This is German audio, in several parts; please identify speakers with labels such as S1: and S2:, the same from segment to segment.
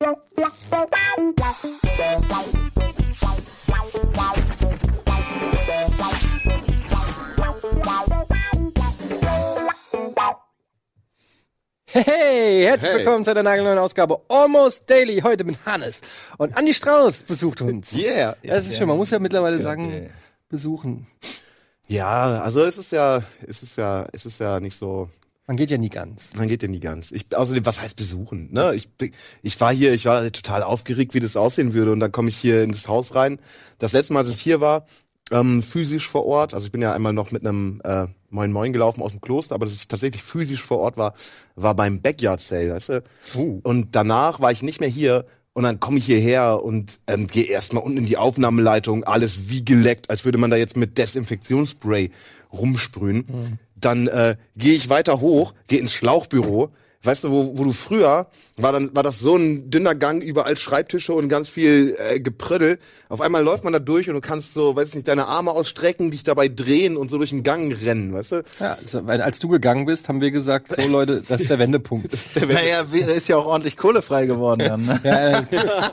S1: Hey, herzlich hey. willkommen zu einer nagelneuen Ausgabe Almost Daily. Heute mit Hannes. Und Andi Strauß besucht uns.
S2: Yeah.
S1: Das ist schön. Man muss ja mittlerweile sagen, okay. besuchen.
S2: Ja, also es ist ja, es ist ja, es ist ja nicht so.
S1: Man geht ja nie ganz.
S2: Man geht ja nie ganz. Ich, außerdem, was heißt besuchen? Ne? Ich, ich war hier, ich war total aufgeregt, wie das aussehen würde. Und dann komme ich hier ins Haus rein. Das letzte Mal, als ich hier war, ähm, physisch vor Ort. Also ich bin ja einmal noch mit einem äh, Moin Moin gelaufen aus dem Kloster, aber dass ich tatsächlich physisch vor Ort war, war beim Backyard Sale, weißt du? Uh. Und danach war ich nicht mehr hier und dann komme ich hierher und ähm, gehe erstmal unten in die Aufnahmeleitung, alles wie geleckt, als würde man da jetzt mit Desinfektionsspray rumsprühen. Mhm. Dann äh, gehe ich weiter hoch, gehe ins Schlauchbüro, weißt du, wo, wo du früher, war dann, war das so ein dünner Gang, überall Schreibtische und ganz viel äh, Geprödel. Auf einmal läuft man da durch und du kannst so, weiß ich nicht, deine Arme ausstrecken, dich dabei drehen und so durch den Gang rennen, weißt du?
S1: Ja, also, weil als du gegangen bist, haben wir gesagt, so Leute, das ist der Wendepunkt. ist der
S3: Wendepunkt. Naja, ist ja auch ordentlich Kohle frei geworden dann. Ne?
S1: ja, äh,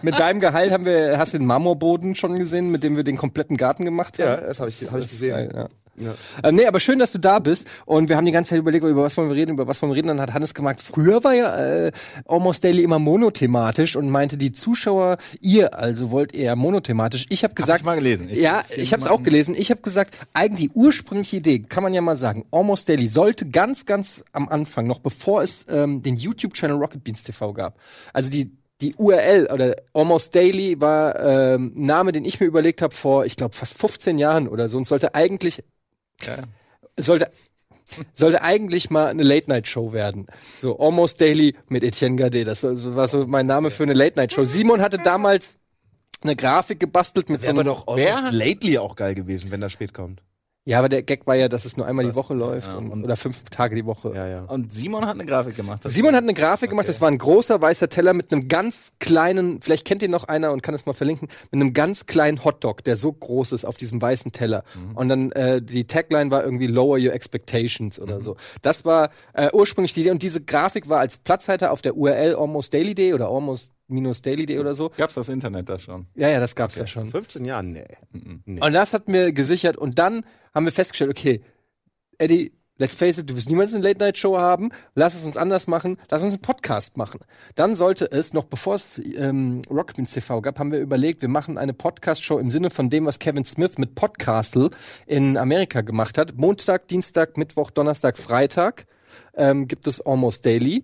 S1: mit deinem Gehalt haben wir, hast du den Marmorboden schon gesehen, mit dem wir den kompletten Garten gemacht haben?
S2: Ja, das habe ich, hab ich gesehen. Geil, ja.
S1: Ja. Ähm, nee, aber schön, dass du da bist. Und wir haben die ganze Zeit überlegt, über was wollen wir reden, über was wollen wir reden. Dann hat Hannes gemerkt, früher war ja äh, Almost Daily immer monothematisch und meinte, die Zuschauer, ihr also wollt eher monothematisch. Ich habe gesagt, hab
S2: ich mal gelesen.
S1: Ich ja, ich habe es auch gelesen. Ich habe gesagt, eigentlich die ursprüngliche Idee, kann man ja mal sagen, Almost Daily sollte ganz, ganz am Anfang, noch bevor es ähm, den YouTube-Channel Rocket Beans TV gab, also die die URL oder Almost Daily war ähm, Name, den ich mir überlegt habe vor, ich glaube, fast 15 Jahren oder so und sollte eigentlich ja. Sollte, sollte eigentlich mal eine Late-Night-Show werden. So Almost Daily mit Etienne Gade. Das war so mein Name für eine Late-Night-Show. Simon hatte damals eine Grafik gebastelt mit
S2: so einem... Aber doch Almost Lately auch geil gewesen, wenn das spät kommt.
S1: Ja, aber der Gag war ja, dass es nur einmal die Woche läuft ja, und, oder fünf Tage die Woche.
S2: Ja, ja.
S3: Und Simon hat eine Grafik gemacht.
S1: Simon hat eine Grafik okay. gemacht. Das war ein großer weißer Teller mit einem ganz kleinen, vielleicht kennt ihn noch einer und kann es mal verlinken, mit einem ganz kleinen Hotdog, der so groß ist auf diesem weißen Teller. Mhm. Und dann äh, die Tagline war irgendwie Lower Your Expectations oder mhm. so. Das war äh, ursprünglich die Idee und diese Grafik war als Platzhalter auf der URL Almost Daily Day oder Almost minus Daily oder so.
S2: Gab's das Internet da schon?
S1: Ja, ja, das gab's okay. da schon.
S2: 15 Jahren? Nee.
S1: nee. Und das hatten wir gesichert und dann haben wir festgestellt, okay, Eddie, let's face it, du wirst niemals eine Late-Night-Show haben, lass es uns anders machen, lass uns einen Podcast machen. Dann sollte es, noch bevor es ähm, Rockbeans TV gab, haben wir überlegt, wir machen eine Podcast-Show im Sinne von dem, was Kevin Smith mit Podcastle in Amerika gemacht hat. Montag, Dienstag, Mittwoch, Donnerstag, Freitag ähm, gibt es Almost Daily.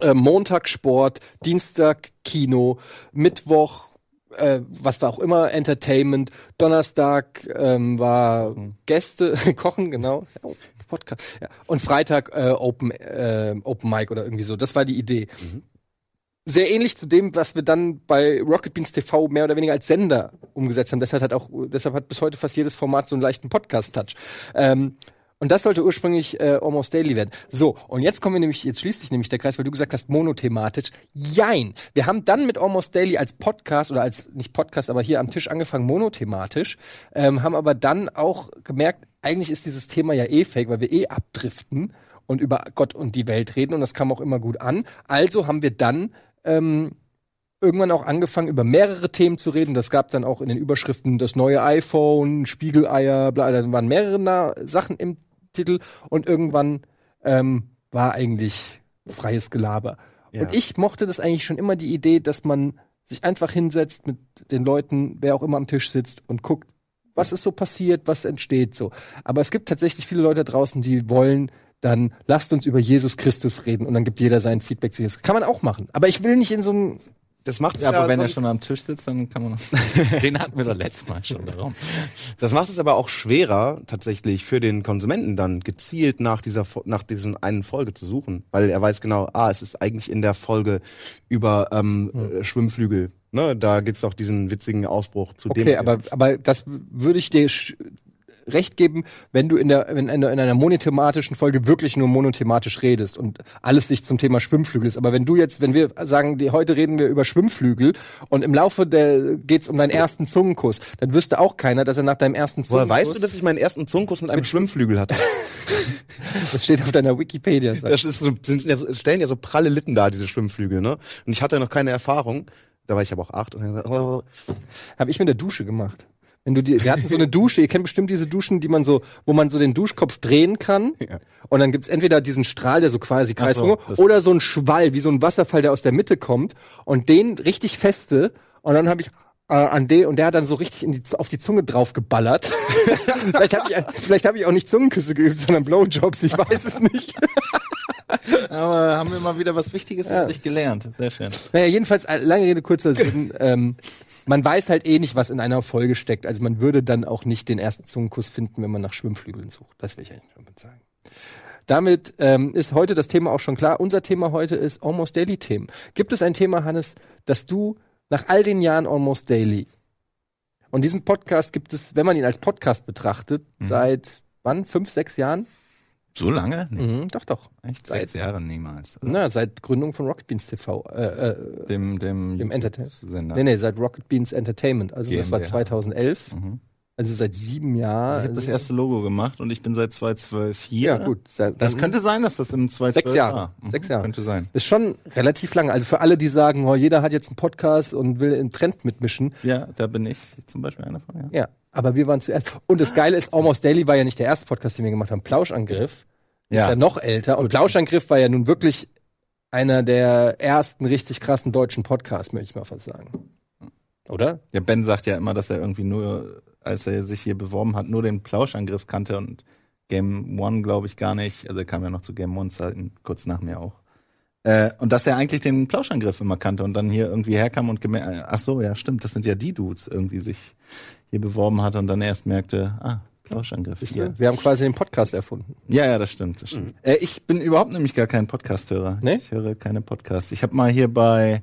S1: Äh, Montag Sport, Dienstag Kino, Mittwoch äh, was war auch immer, Entertainment. Donnerstag ähm, war mhm. Gäste, Kochen, genau. Ja, Podcast. Ja. Und Freitag äh, Open, äh, Open Mic oder irgendwie so. Das war die Idee. Mhm. Sehr ähnlich zu dem, was wir dann bei Rocket Beans TV mehr oder weniger als Sender umgesetzt haben. Deshalb hat auch, deshalb hat bis heute fast jedes Format so einen leichten Podcast-Touch. Ähm, und das sollte ursprünglich äh, Almost Daily werden. So, und jetzt kommen wir nämlich, jetzt schließt sich nämlich der Kreis, weil du gesagt hast, monothematisch. Jein. Wir haben dann mit Almost Daily als Podcast oder als, nicht Podcast, aber hier am Tisch angefangen, monothematisch, ähm, haben aber dann auch gemerkt, eigentlich ist dieses Thema ja eh fake, weil wir eh abdriften und über Gott und die Welt reden und das kam auch immer gut an. Also haben wir dann ähm, irgendwann auch angefangen, über mehrere Themen zu reden. Das gab dann auch in den Überschriften das neue iPhone, Spiegeleier, bla, da waren mehrere Sachen im Titel und irgendwann ähm, war eigentlich freies Gelaber. Ja. Und ich mochte das eigentlich schon immer die Idee, dass man sich einfach hinsetzt mit den Leuten, wer auch immer am Tisch sitzt und guckt, was ist so passiert, was entsteht so. Aber es gibt tatsächlich viele Leute draußen, die wollen dann lasst uns über Jesus Christus reden und dann gibt jeder sein Feedback zu Jesus. Kann man auch machen. Aber ich will nicht in so einem
S2: das macht es
S3: ja, aber wenn er schon am Tisch sitzt, dann kann man.
S2: den hatten wir doch letztes Mal schon darum. Das macht es aber auch schwerer, tatsächlich für den Konsumenten dann gezielt nach dieser nach diesem einen Folge zu suchen, weil er weiß genau, ah, es ist eigentlich in der Folge über ähm, hm. Schwimmflügel. Ne, da gibt's auch diesen witzigen Ausbruch zu
S1: okay,
S2: dem.
S1: Okay, aber aber das würde ich dir recht geben, wenn du in der wenn in einer monothematischen Folge wirklich nur monothematisch redest und alles sich zum Thema Schwimmflügel ist. Aber wenn du jetzt, wenn wir sagen, die, heute reden wir über Schwimmflügel und im Laufe der geht's um deinen ersten Zungenkuss, dann wüsste auch keiner, dass er nach deinem ersten
S2: Woher
S1: Zungenkuss.
S2: weißt du, dass ich meinen ersten Zungenkuss mit einem Schwimmflügel hatte?
S1: Das steht auf deiner Wikipedia.
S2: Das ist so, sind ja so, stellen ja so pralle Litten da, diese Schwimmflügel, ne? Und ich hatte noch keine Erfahrung. Da war ich aber auch acht. Und dann, oh,
S1: Habe ich mit der Dusche gemacht. Wenn du die, wir hatten so eine Dusche, ihr kennt bestimmt diese Duschen, die man so, wo man so den Duschkopf drehen kann.
S2: Ja.
S1: Und dann gibt's entweder diesen Strahl, der so quasi
S3: so,
S1: kreisrunde,
S3: das-
S1: oder so ein Schwall, wie so ein Wasserfall, der aus der Mitte kommt und den richtig feste. Und dann habe ich äh, an den, und der hat dann so richtig die, auf die Zunge drauf geballert. vielleicht habe ich, vielleicht hab ich auch nicht Zungenküsse geübt, sondern Blowjobs, ich weiß es nicht.
S3: Aber haben wir mal wieder was Wichtiges
S1: Ja.
S3: gelernt. Sehr schön.
S1: Naja, jedenfalls, äh, lange Rede, kurzer Sinn. ähm, man weiß halt eh nicht, was in einer Folge steckt. Also man würde dann auch nicht den ersten Zungenkuss finden, wenn man nach Schwimmflügeln sucht. Das will ich eigentlich damit sagen. Damit ähm, ist heute das Thema auch schon klar. Unser Thema heute ist Almost Daily Themen. Gibt es ein Thema, Hannes, das du nach all den Jahren Almost Daily und diesen Podcast gibt es, wenn man ihn als Podcast betrachtet, seit wann? Fünf, sechs Jahren?
S3: So lange? Nee,
S1: Mhm, doch, doch.
S3: echt sechs Jahre niemals. oder?
S1: Na, seit Gründung von Rocket Beans TV. Äh, äh,
S3: Dem, dem,
S1: Dem Entertainment. Nee, nee, seit Rocket Beans Entertainment. Also das war
S3: GmbH.
S1: 2011.
S3: Mhm.
S1: Also seit sieben Jahren.
S3: Also ich habe das erste Logo gemacht und ich bin seit 2012 hier.
S1: Ja, gut. Seit-
S3: Das könnte sein, dass das im 2012
S1: Sechs Jahre.
S3: war. Mhm,
S1: Sechs Jahre.
S3: Könnte sein.
S1: Ist schon relativ lange. Also für alle, die sagen, oh, jeder hat jetzt einen Podcast und will im Trend mitmischen.
S3: Ja, da bin ich zum Beispiel einer von, ja.
S1: Ja, aber wir waren zuerst. Und das Geile ist, Almost Daily war ja nicht der erste Podcast, den wir gemacht haben. Plauschangriff ist
S3: Ja.
S1: ja noch älter. Und Plauschangriff war ja nun wirklich einer der ersten richtig krassen deutschen Podcasts, möchte ich mal fast sagen. Oder?
S3: Ja, Ben sagt ja immer, dass er irgendwie nur, als er sich hier beworben hat, nur den Plauschangriff kannte und Game One, glaube ich, gar nicht. Also er kam ja noch zu Game One kurz nach mir auch. Äh, und dass er eigentlich den Plauschangriff immer kannte und dann hier irgendwie herkam und gemerkt, ach so, ja, stimmt, das sind ja die Dudes, irgendwie sich hier beworben hat und dann erst merkte, ah, Plauschangriff. Ja.
S1: Wir haben quasi den Podcast erfunden.
S3: Ja, ja, das stimmt. Das stimmt. Äh, ich bin überhaupt nämlich gar kein Podcast-Hörer.
S1: Nee?
S3: Ich höre keine Podcasts. Ich habe mal hier bei,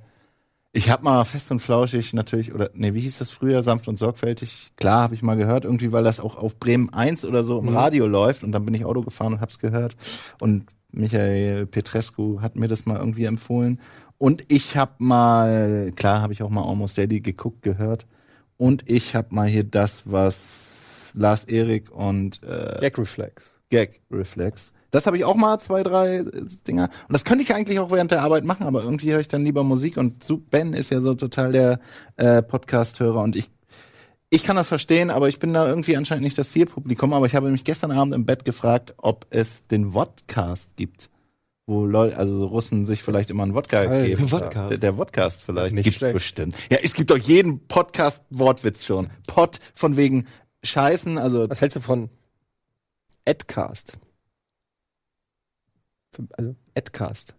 S3: ich habe mal fest und flauschig natürlich, oder nee, wie hieß das früher, sanft und sorgfältig? Klar, habe ich mal gehört, irgendwie, weil das auch auf Bremen 1 oder so im Radio läuft und dann bin ich Auto gefahren und hab's gehört. Und Michael Petrescu hat mir das mal irgendwie empfohlen. Und ich habe mal, klar, habe ich auch mal Almost Daily geguckt, gehört. Und ich habe mal hier das, was Lars Erik und äh,
S1: Gag Reflex.
S3: Gag Reflex. Das habe ich auch mal zwei, drei äh, Dinger. Und das könnte ich eigentlich auch während der Arbeit machen, aber irgendwie höre ich dann lieber Musik und Ben ist ja so total der äh, Podcast-Hörer und ich ich kann das verstehen, aber ich bin da irgendwie anscheinend nicht das Zielpublikum. Aber ich habe mich gestern Abend im Bett gefragt, ob es den Vodcast gibt. Wo Leute, also so Russen sich vielleicht immer einen Wodka
S1: Alter,
S3: geben.
S2: Vodcast.
S3: Der, der Vodcast vielleicht.
S1: Nicht
S3: Gibt's
S1: schlecht.
S3: bestimmt. Ja, es gibt doch jeden Podcast-Wortwitz schon. Pod von wegen Scheißen, also
S1: Was hältst du von Adcast? Also Adcast.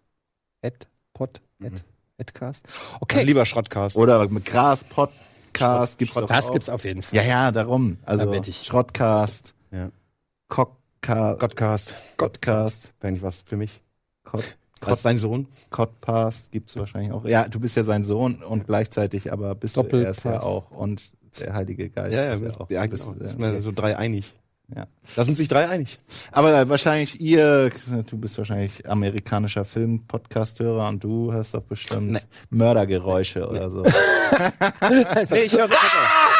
S1: Ad, Pod, Ad, Adcast. Okay,
S2: Lieber Schrottcast.
S3: Oder mit Gras, Podcast gibt's doch
S1: das
S3: auch.
S1: gibt's auf jeden Fall.
S3: Ja, ja, darum. Also
S1: Da ich.
S3: Schrottcast,
S2: Ja.
S3: Cockcast,
S2: Godcast.
S3: Godcast,
S2: Wäre nicht was für mich.
S3: Cod,
S2: Als dein Sohn.
S3: Codcast gibt's wahrscheinlich auch. Ja, du bist ja sein Sohn und gleichzeitig aber bist du er ist ja auch und der Heilige Geist
S2: Ja, ja,
S3: ist ja
S2: ja,
S3: auch.
S2: ja
S3: Du bist,
S2: genau.
S3: äh,
S2: Das sind wir so drei einig.
S3: Ja.
S2: Da sind sich drei einig.
S3: Aber wahrscheinlich ihr, du bist wahrscheinlich amerikanischer Film-Podcast-Hörer und du hörst doch bestimmt
S2: Nee.
S3: Mördergeräusche oder so.
S2: Nee, ich höre.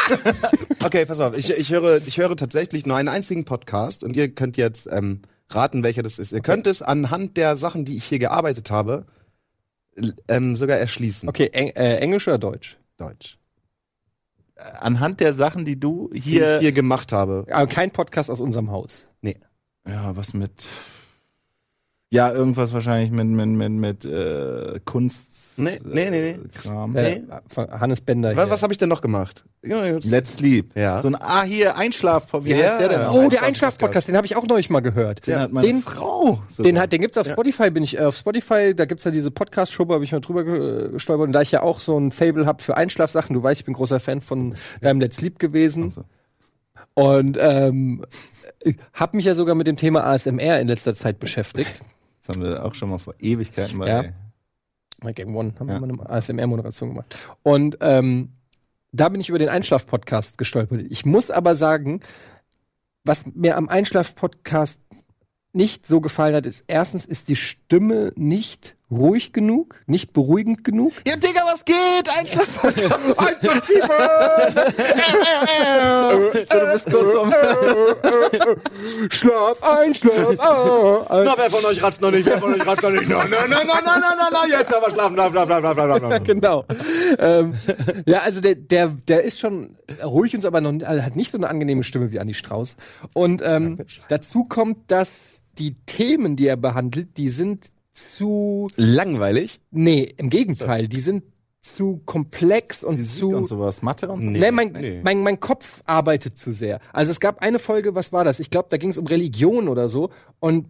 S2: okay, pass auf. Ich, ich, höre, ich höre tatsächlich nur einen einzigen Podcast und ihr könnt jetzt ähm, raten, welcher das ist. Ihr könnt es anhand der Sachen, die ich hier gearbeitet habe, ähm, sogar erschließen.
S1: Okay, Eng äh, Englisch oder Deutsch?
S2: Deutsch.
S3: Anhand der Sachen, die du
S2: Die
S3: hier.
S2: ich hier gemacht habe.
S1: Aber kein Podcast aus unserem Haus.
S3: Ja, was mit. Ja, irgendwas wahrscheinlich mit, mit, mit, mit äh, Kunst.
S2: Nee, nee, nee, nee.
S3: Kram.
S1: Äh, von Hannes Bender
S2: Was,
S1: hier.
S2: was habe ich denn noch gemacht? Ja,
S3: Let's Sleep.
S2: Ja.
S3: So ein, ah, hier, Einschlaf, wie
S2: Ja.
S3: heißt der denn?
S1: oh, der Einschlaf-Podcast, den habe ich auch neulich mal gehört.
S3: Den hat meine
S1: den,
S3: Frau. sogar.
S1: den, hat, den gibt's auf Spotify, bin ich äh, auf Spotify, da gibt's ja diese Podcast-Show, habe ich mal drüber ge- gestolpert. Und da ich ja auch so ein Fable hab für Einschlafsachen, du weißt, ich bin großer Fan von deinem Let's Sleep gewesen.
S3: Also.
S1: Und ähm, habe mich ja sogar mit dem Thema ASMR in letzter Zeit beschäftigt.
S3: Das haben wir auch schon mal vor Ewigkeiten bei.
S1: Ja. Bei Game One haben
S3: Ja.
S1: wir mal eine ASMR-Moderation gemacht. Und ähm, da bin ich über den Einschlaf-Podcast gestolpert. Ich muss aber sagen, was mir am Einschlaf-Podcast nicht so gefallen hat, ist erstens ist die Stimme nicht ruhig genug, nicht beruhigend genug.
S3: Ja, Digga, was geht? Einschlafen! du bist kurz vom
S1: Schlaf ein, schlaf ein.
S2: Na, wer von euch ratzt noch nicht? Wer von euch ratzt noch nicht? Na, na, na, na, na, na, na, na, jetzt aber schlafen, schlafen, schlafen, schlafen, schlafen, schlafen.
S1: genau. ähm, ja, also der, der, der ist schon ruhig und so, aber noch, also hat nicht so eine angenehme Stimme wie Andi Strauß. Und ähm, dazu kommt, dass die Themen, die er behandelt, die sind zu.
S2: Langweilig?
S1: Nee, im Gegenteil, die sind zu komplex und
S3: Physik
S1: zu.
S3: und sowas, Mathe und so.
S1: Nee, mein,
S2: nee.
S1: Mein, mein Kopf arbeitet zu sehr. Also es gab eine Folge, was war das? Ich glaube, da ging es um Religion oder so. Und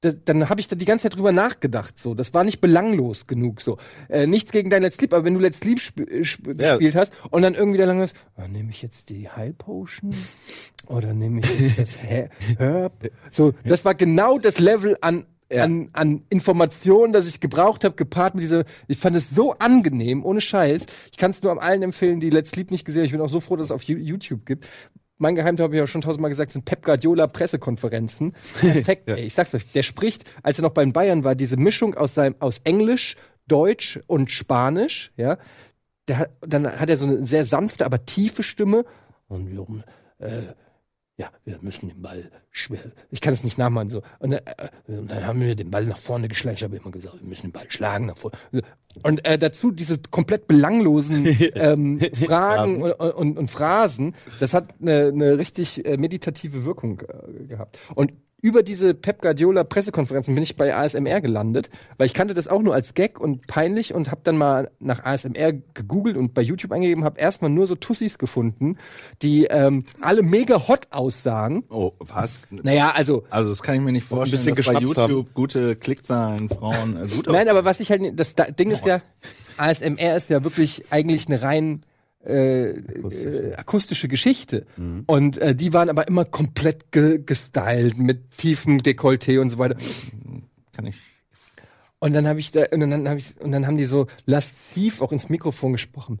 S1: das, dann habe ich da die ganze Zeit drüber nachgedacht. So, das war nicht belanglos genug. So, äh, nichts gegen dein Let's Sleep, aber wenn du Let's Sleep sp sp
S2: Ja.
S1: gespielt hast und dann irgendwie da lang ist, oh, nehme ich jetzt die Heilpotion oder nehme ich jetzt das Her- Herb? So, das war genau das Level an an, an Informationen, das ich gebraucht habe, gepaart mit dieser. Ich fand es so angenehm, ohne Scheiß. Ich kann es nur am allen empfehlen, die Let's Sleep nicht gesehen haben. Ich bin auch so froh, dass es auf YouTube gibt. Mein Geheimtipp habe ich auch schon tausendmal gesagt, sind Pep Guardiola Pressekonferenzen. Perfekt, ey. Ich sag's euch, der spricht, als er noch bei den Bayern war, diese Mischung aus seinem, aus Englisch, Deutsch und Spanisch, ja. Der dann hat er so eine sehr sanfte, aber tiefe Stimme. Und äh, ja, wir müssen den Ball schwer. Ich kann es nicht nachmachen so. Und, dann, äh, und dann haben wir den Ball nach vorne geschlagen. Ich habe immer gesagt, wir müssen den Ball schlagen nach vorne. Und äh, dazu diese komplett belanglosen ähm, Fragen und, und, und Phrasen. Das hat eine, eine richtig äh, meditative Wirkung äh, gehabt. Und über diese Pep Guardiola Pressekonferenzen bin ich bei ASMR gelandet, weil ich kannte das auch nur als Gag und peinlich und habe dann mal nach ASMR gegoogelt und bei YouTube eingegeben, habe erstmal nur so Tussis gefunden, die ähm, alle mega hot aussahen.
S3: Oh, was?
S1: Naja, also
S3: Also das kann ich mir nicht vorstellen,
S2: bisschen
S3: dass bei YouTube gute Klickszahlen, Frauen äh, gut
S1: Nein, aber was ich halt, nicht- das da- Ding ist ja, ASMR ist ja wirklich eigentlich eine rein äh, äh, akustische Geschichte. Und äh, die waren aber immer komplett ge gestylt mit tiefem Dekolleté und so weiter.
S3: kann ich.
S1: Und dann habe ich da, und dann habe ich, und dann haben die so lasziv auch ins Mikrofon gesprochen.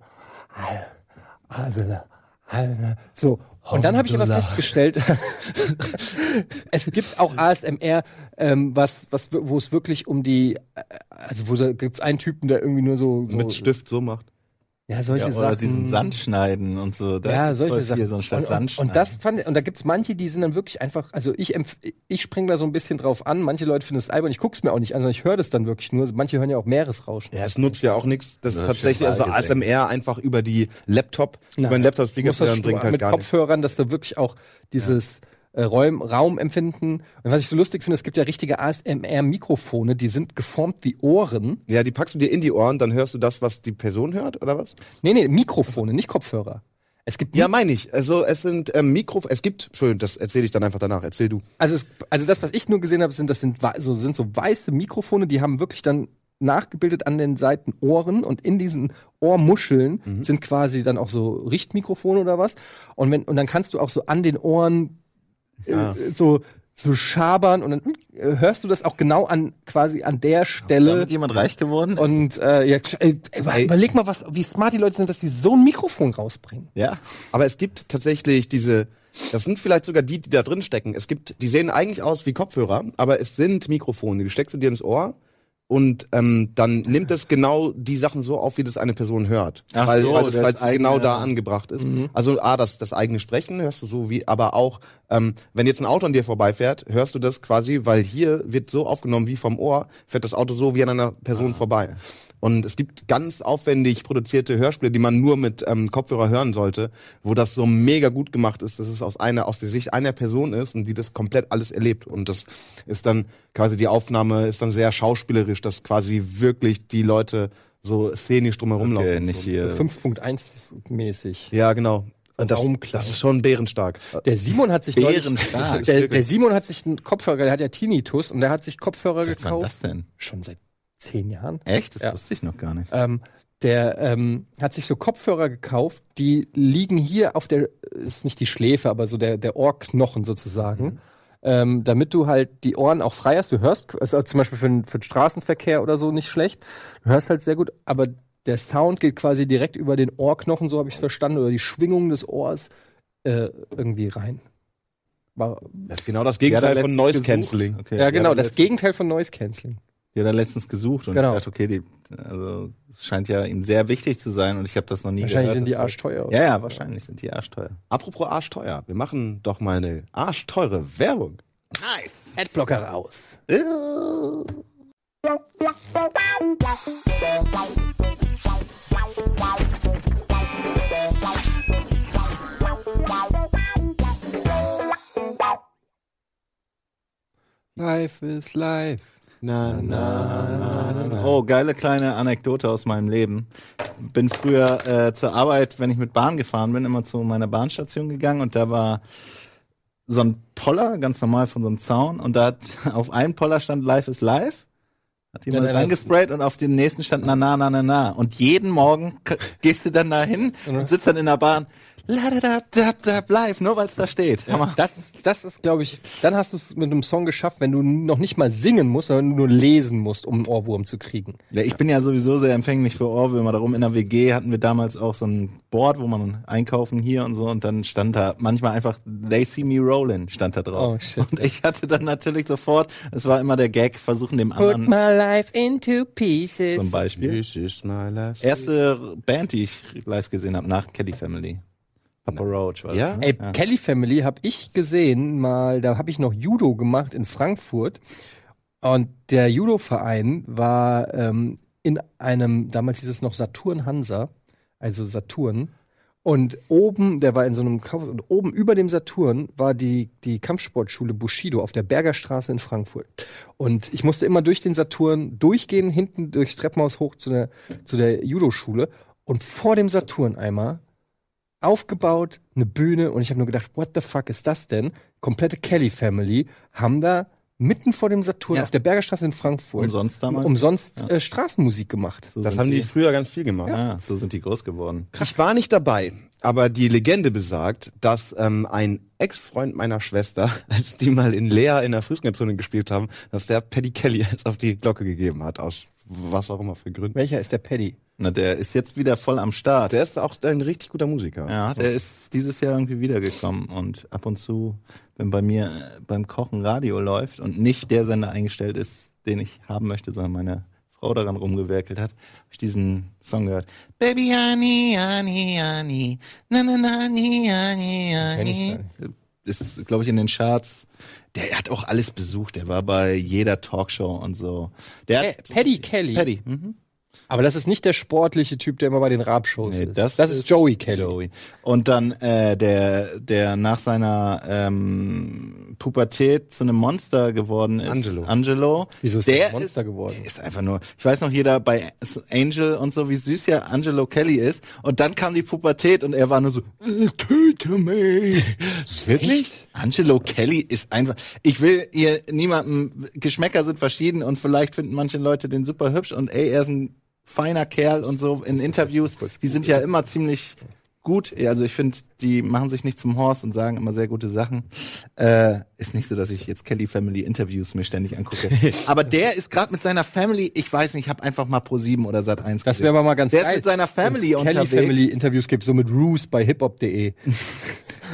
S1: So. Und dann habe ich aber festgestellt, es gibt auch ASMR, ähm, was, was, wo es wirklich um die, äh, also wo da gibt's einen Typen, der irgendwie nur so, so
S2: Mit Stift so macht.
S1: Ja, solche
S3: Ja, oder
S1: Sachen.
S3: diesen Sand schneiden und so. Da
S1: Ja, solche
S3: voll
S1: Sachen.
S3: Viel, so
S1: und,
S3: Sand
S1: und, und das fand und da gibt's manche, die sind dann wirklich einfach, also ich empf ich springe da so ein bisschen drauf an, manche Leute finden es albern, ich guck's mir auch nicht an, sondern ich höre das dann wirklich nur. Manche hören ja auch Meeresrauschen.
S2: Ja, es nutzt ja auch nichts. Das ist tatsächlich, also. ASMR einfach über die Laptop, über den zu
S1: das
S2: hören, bringt halt
S1: mit
S2: gar.
S1: Kopfhörern, dass da wirklich auch dieses äh, Räum, Raumempfinden. Und was ich so lustig finde, es gibt ja richtige ASMR-Mikrofone, die sind geformt wie Ohren.
S2: Ja, die packst du dir in die Ohren, dann hörst du das, was die Person hört, oder was?
S1: Nee, nee, Mikrofone, nicht Kopfhörer. Es gibt
S2: Ja, meine ich. Also es sind ähm, Mikro, es gibt, Entschuldigung, das erzähle ich dann einfach danach. Erzähl du.
S1: Also, es, also das, was ich nur gesehen habe, sind das sind, wei- so, sind so weiße Mikrofone, die haben wirklich dann nachgebildet an den Seiten Ohren und in diesen Ohrmuscheln sind quasi dann auch so Richtmikrofone oder was. Und wenn und dann kannst du auch so an den Ohren äh, so so schabern und dann äh, hörst du das auch genau an quasi an der Stelle.
S3: Damit jemand reich geworden?
S1: Und äh, ja, äh, überleg mal, was, wie smart die Leute sind, dass die so ein Mikrofon rausbringen.
S3: ja.
S2: Aber es gibt tatsächlich diese, das sind vielleicht sogar die, die da drin stecken. Es gibt, die sehen eigentlich aus wie Kopfhörer, aber es sind Mikrofone. Die steckst du dir ins Ohr und ähm, dann nimmt es genau die Sachen so auf, wie das eine Person hört.
S3: Ach
S2: weil,
S3: so,
S2: weil das
S3: das
S2: halt
S3: eigene-
S2: genau da angebracht ist. Also A, das, das eigene Sprechen hörst du so wie, aber auch, ähm, wenn jetzt ein Auto an dir vorbeifährt, hörst du das quasi, weil hier wird so aufgenommen wie vom Ohr, fährt das Auto so wie an einer Person vorbei. Und es gibt ganz aufwendig produzierte Hörspiele, die man nur mit ähm, Kopfhörer hören sollte, wo das so mega gut gemacht ist, dass es aus einer, aus der Sicht einer Person ist und die das komplett alles erlebt. Und das ist dann quasi die Aufnahme ist dann sehr schauspielerisch, dass quasi wirklich die Leute so szenisch drumherum
S3: Okay,
S2: laufen.
S3: nicht
S2: So.
S3: hier.
S1: 5.1 mäßig.
S2: Ja, genau. Und das, das ist schon bärenstark.
S1: Der Simon hat sich
S3: Bärenstark.
S1: der, der Simon hat sich einen Kopfhörer, der hat ja Tinnitus und der hat sich Kopfhörer
S3: Seit wann
S1: gekauft.
S3: das denn?
S1: Schon seit zehn Jahren.
S3: Echt? Das
S1: Ja.
S3: wusste ich noch gar nicht.
S1: Ähm, der ähm, hat sich so Kopfhörer gekauft, die liegen hier auf der, ist nicht die Schläfe, aber so der, der Ohrknochen sozusagen. Ähm, damit du halt die Ohren auch frei hast. Du hörst, auch zum Beispiel für, den- für den Straßenverkehr oder so nicht schlecht. Du hörst halt sehr gut, aber der Sound geht quasi direkt über den Ohrknochen, so habe ich es verstanden, oder die Schwingung des Ohrs äh, irgendwie rein. war,
S2: Das ist genau das Gegenteil von Noise. Cancelling.
S3: Okay.
S1: ja, genau, das
S3: letztens-
S1: Gegenteil von Noise Cancelling.
S3: Die hat er letztens gesucht und
S1: Genau.
S3: ich dachte, okay, die, also es scheint ja ihm sehr wichtig zu sein und ich habe das noch nie
S1: Wahrscheinlich
S3: gehört.
S1: sind die arschteuer.
S3: Ja, ja, wahrscheinlich sind die arschteuer.
S2: Apropos arschteuer, wir machen doch mal eine arschteure Werbung.
S1: Adblocker raus. Life is life.
S2: Na, na, na,
S3: Oh, geile kleine Anekdote aus meinem Leben. Bin früher äh, zur Arbeit, wenn ich mit Bahn gefahren bin, immer zu meiner Bahnstation gegangen und da war so ein Poller, ganz normal von so einem Zaun und da hat auf einem Poller stand Life is Life. Hat jemand
S1: Ja,
S3: reingesprayt und auf den nächsten stand na na na na na. Und jeden Morgen gehst du dann da hin und sitzt dann in der Bahn. La da da da da live, nur weil es da steht. Hammer.
S1: Das ist, das ist, glaube ich, dann hast du es mit einem Song geschafft, wenn du noch nicht mal singen musst, sondern nur lesen musst, um einen Ohrwurm zu kriegen.
S3: Ja, ich bin ja sowieso sehr empfänglich für Ohrwürmer. Darum in der WG hatten wir damals auch so ein Board, wo man einkaufen hier und so und dann stand da manchmal einfach They See Me Rollin' stand da drauf.
S1: Oh, shit.
S3: Und ich hatte dann natürlich sofort, es war immer der Gag, versuchen dem
S1: Put
S3: anderen
S1: my life into pieces.
S3: zum Beispiel.
S2: This is my last
S3: Erste Band, die ich live gesehen habe, nach Kelly Family. Papa Roach war das.
S2: Ja?
S3: Ne?
S1: Ey, Kelly Family habe ich gesehen, mal, da habe ich noch Judo gemacht in Frankfurt. Und der Judo-Verein war ähm, in einem, damals hieß es noch Saturn Hansa, also Saturn. Und oben, der war in so einem Kaufhaus, und oben über dem Saturn war die, die Kampfsportschule Bushido auf der Bergerstraße in Frankfurt. Und ich musste immer durch den Saturn durchgehen, hinten durchs Treppenhaus hoch zu der, zu der Judo-Schule. Und vor dem Saturn einmal aufgebaut, eine Bühne und ich habe nur gedacht, what the fuck ist das denn? Komplette Kelly Family haben da mitten vor dem Saturn
S3: Ja.
S1: auf der Bergerstraße in Frankfurt
S3: Umsonst damals?
S1: umsonst äh, Straßenmusik gemacht.
S3: So
S2: Das haben die früher ganz viel gemacht.
S3: Ja, so sind die groß geworden.
S2: Ich war nicht dabei, aber die Legende besagt, dass ähm, ein Ex-Freund meiner Schwester, als die mal in Lea in der Fußgängerzone gespielt haben, dass der Paddy Kelly jetzt auf die Glocke gegeben hat, aus was auch immer für Gründen.
S1: Welcher ist der Paddy?
S3: Na, der ist jetzt wieder voll am Start.
S2: Der ist auch ein richtig guter Musiker.
S3: Ja, der ist dieses Jahr irgendwie wiedergekommen und ab und zu, wenn bei mir äh, beim Kochen Radio läuft und nicht der Sender eingestellt ist, den ich haben möchte, sondern meine Frau daran rumgewerkelt hat, habe ich diesen Song gehört. Baby Honey, Honey, Honey, na na na,
S1: Kenn ich
S3: Honey. Ist, glaube ich, in den Charts. Der hat auch alles besucht. Der war bei jeder Talkshow und so. Der
S1: Paddy Kelly.
S3: Paddy. Mhm.
S1: Aber das ist nicht der sportliche Typ, der immer bei den Rap-Shows
S3: Nee,
S1: ist.
S3: das,
S1: das ist Joey Kelly.
S3: Joey. Und dann äh, der, der nach seiner ähm, Pubertät zu einem Monster geworden ist.
S2: Angelo.
S3: Angelo.
S1: Wieso ist
S3: der
S1: ein Monster
S3: ist,
S1: geworden?
S3: Der ist einfach nur. Ich weiß noch jeder bei Angel und so, wie süß ja Angelo Kelly ist. Und dann kam die Pubertät und er war nur so, äh, töte mich.
S2: Wirklich?
S3: Angelo Kelly ist einfach. Ich will hier niemandem. Geschmäcker sind verschieden und vielleicht finden manche Leute den super hübsch und ey, er ist ein feiner Kerl und so in Interviews. Die sind ja immer ziemlich gut. Ja, Also ich finde, die machen sich nicht zum Horst und sagen immer sehr gute Sachen. Äh, ist nicht so, dass ich jetzt Kelly Family Interviews mir ständig angucke. Aber der ist gerade mit seiner Family, ich weiß nicht, ich habe einfach mal Pro 7 oder Sat 1
S1: Das wäre aber mal ganz
S3: Der
S1: geil.
S3: ist mit seiner Family
S1: wenn's Kelly
S3: unterwegs.
S1: Family Interviews gibt, so mit Roos bei hiphop.de.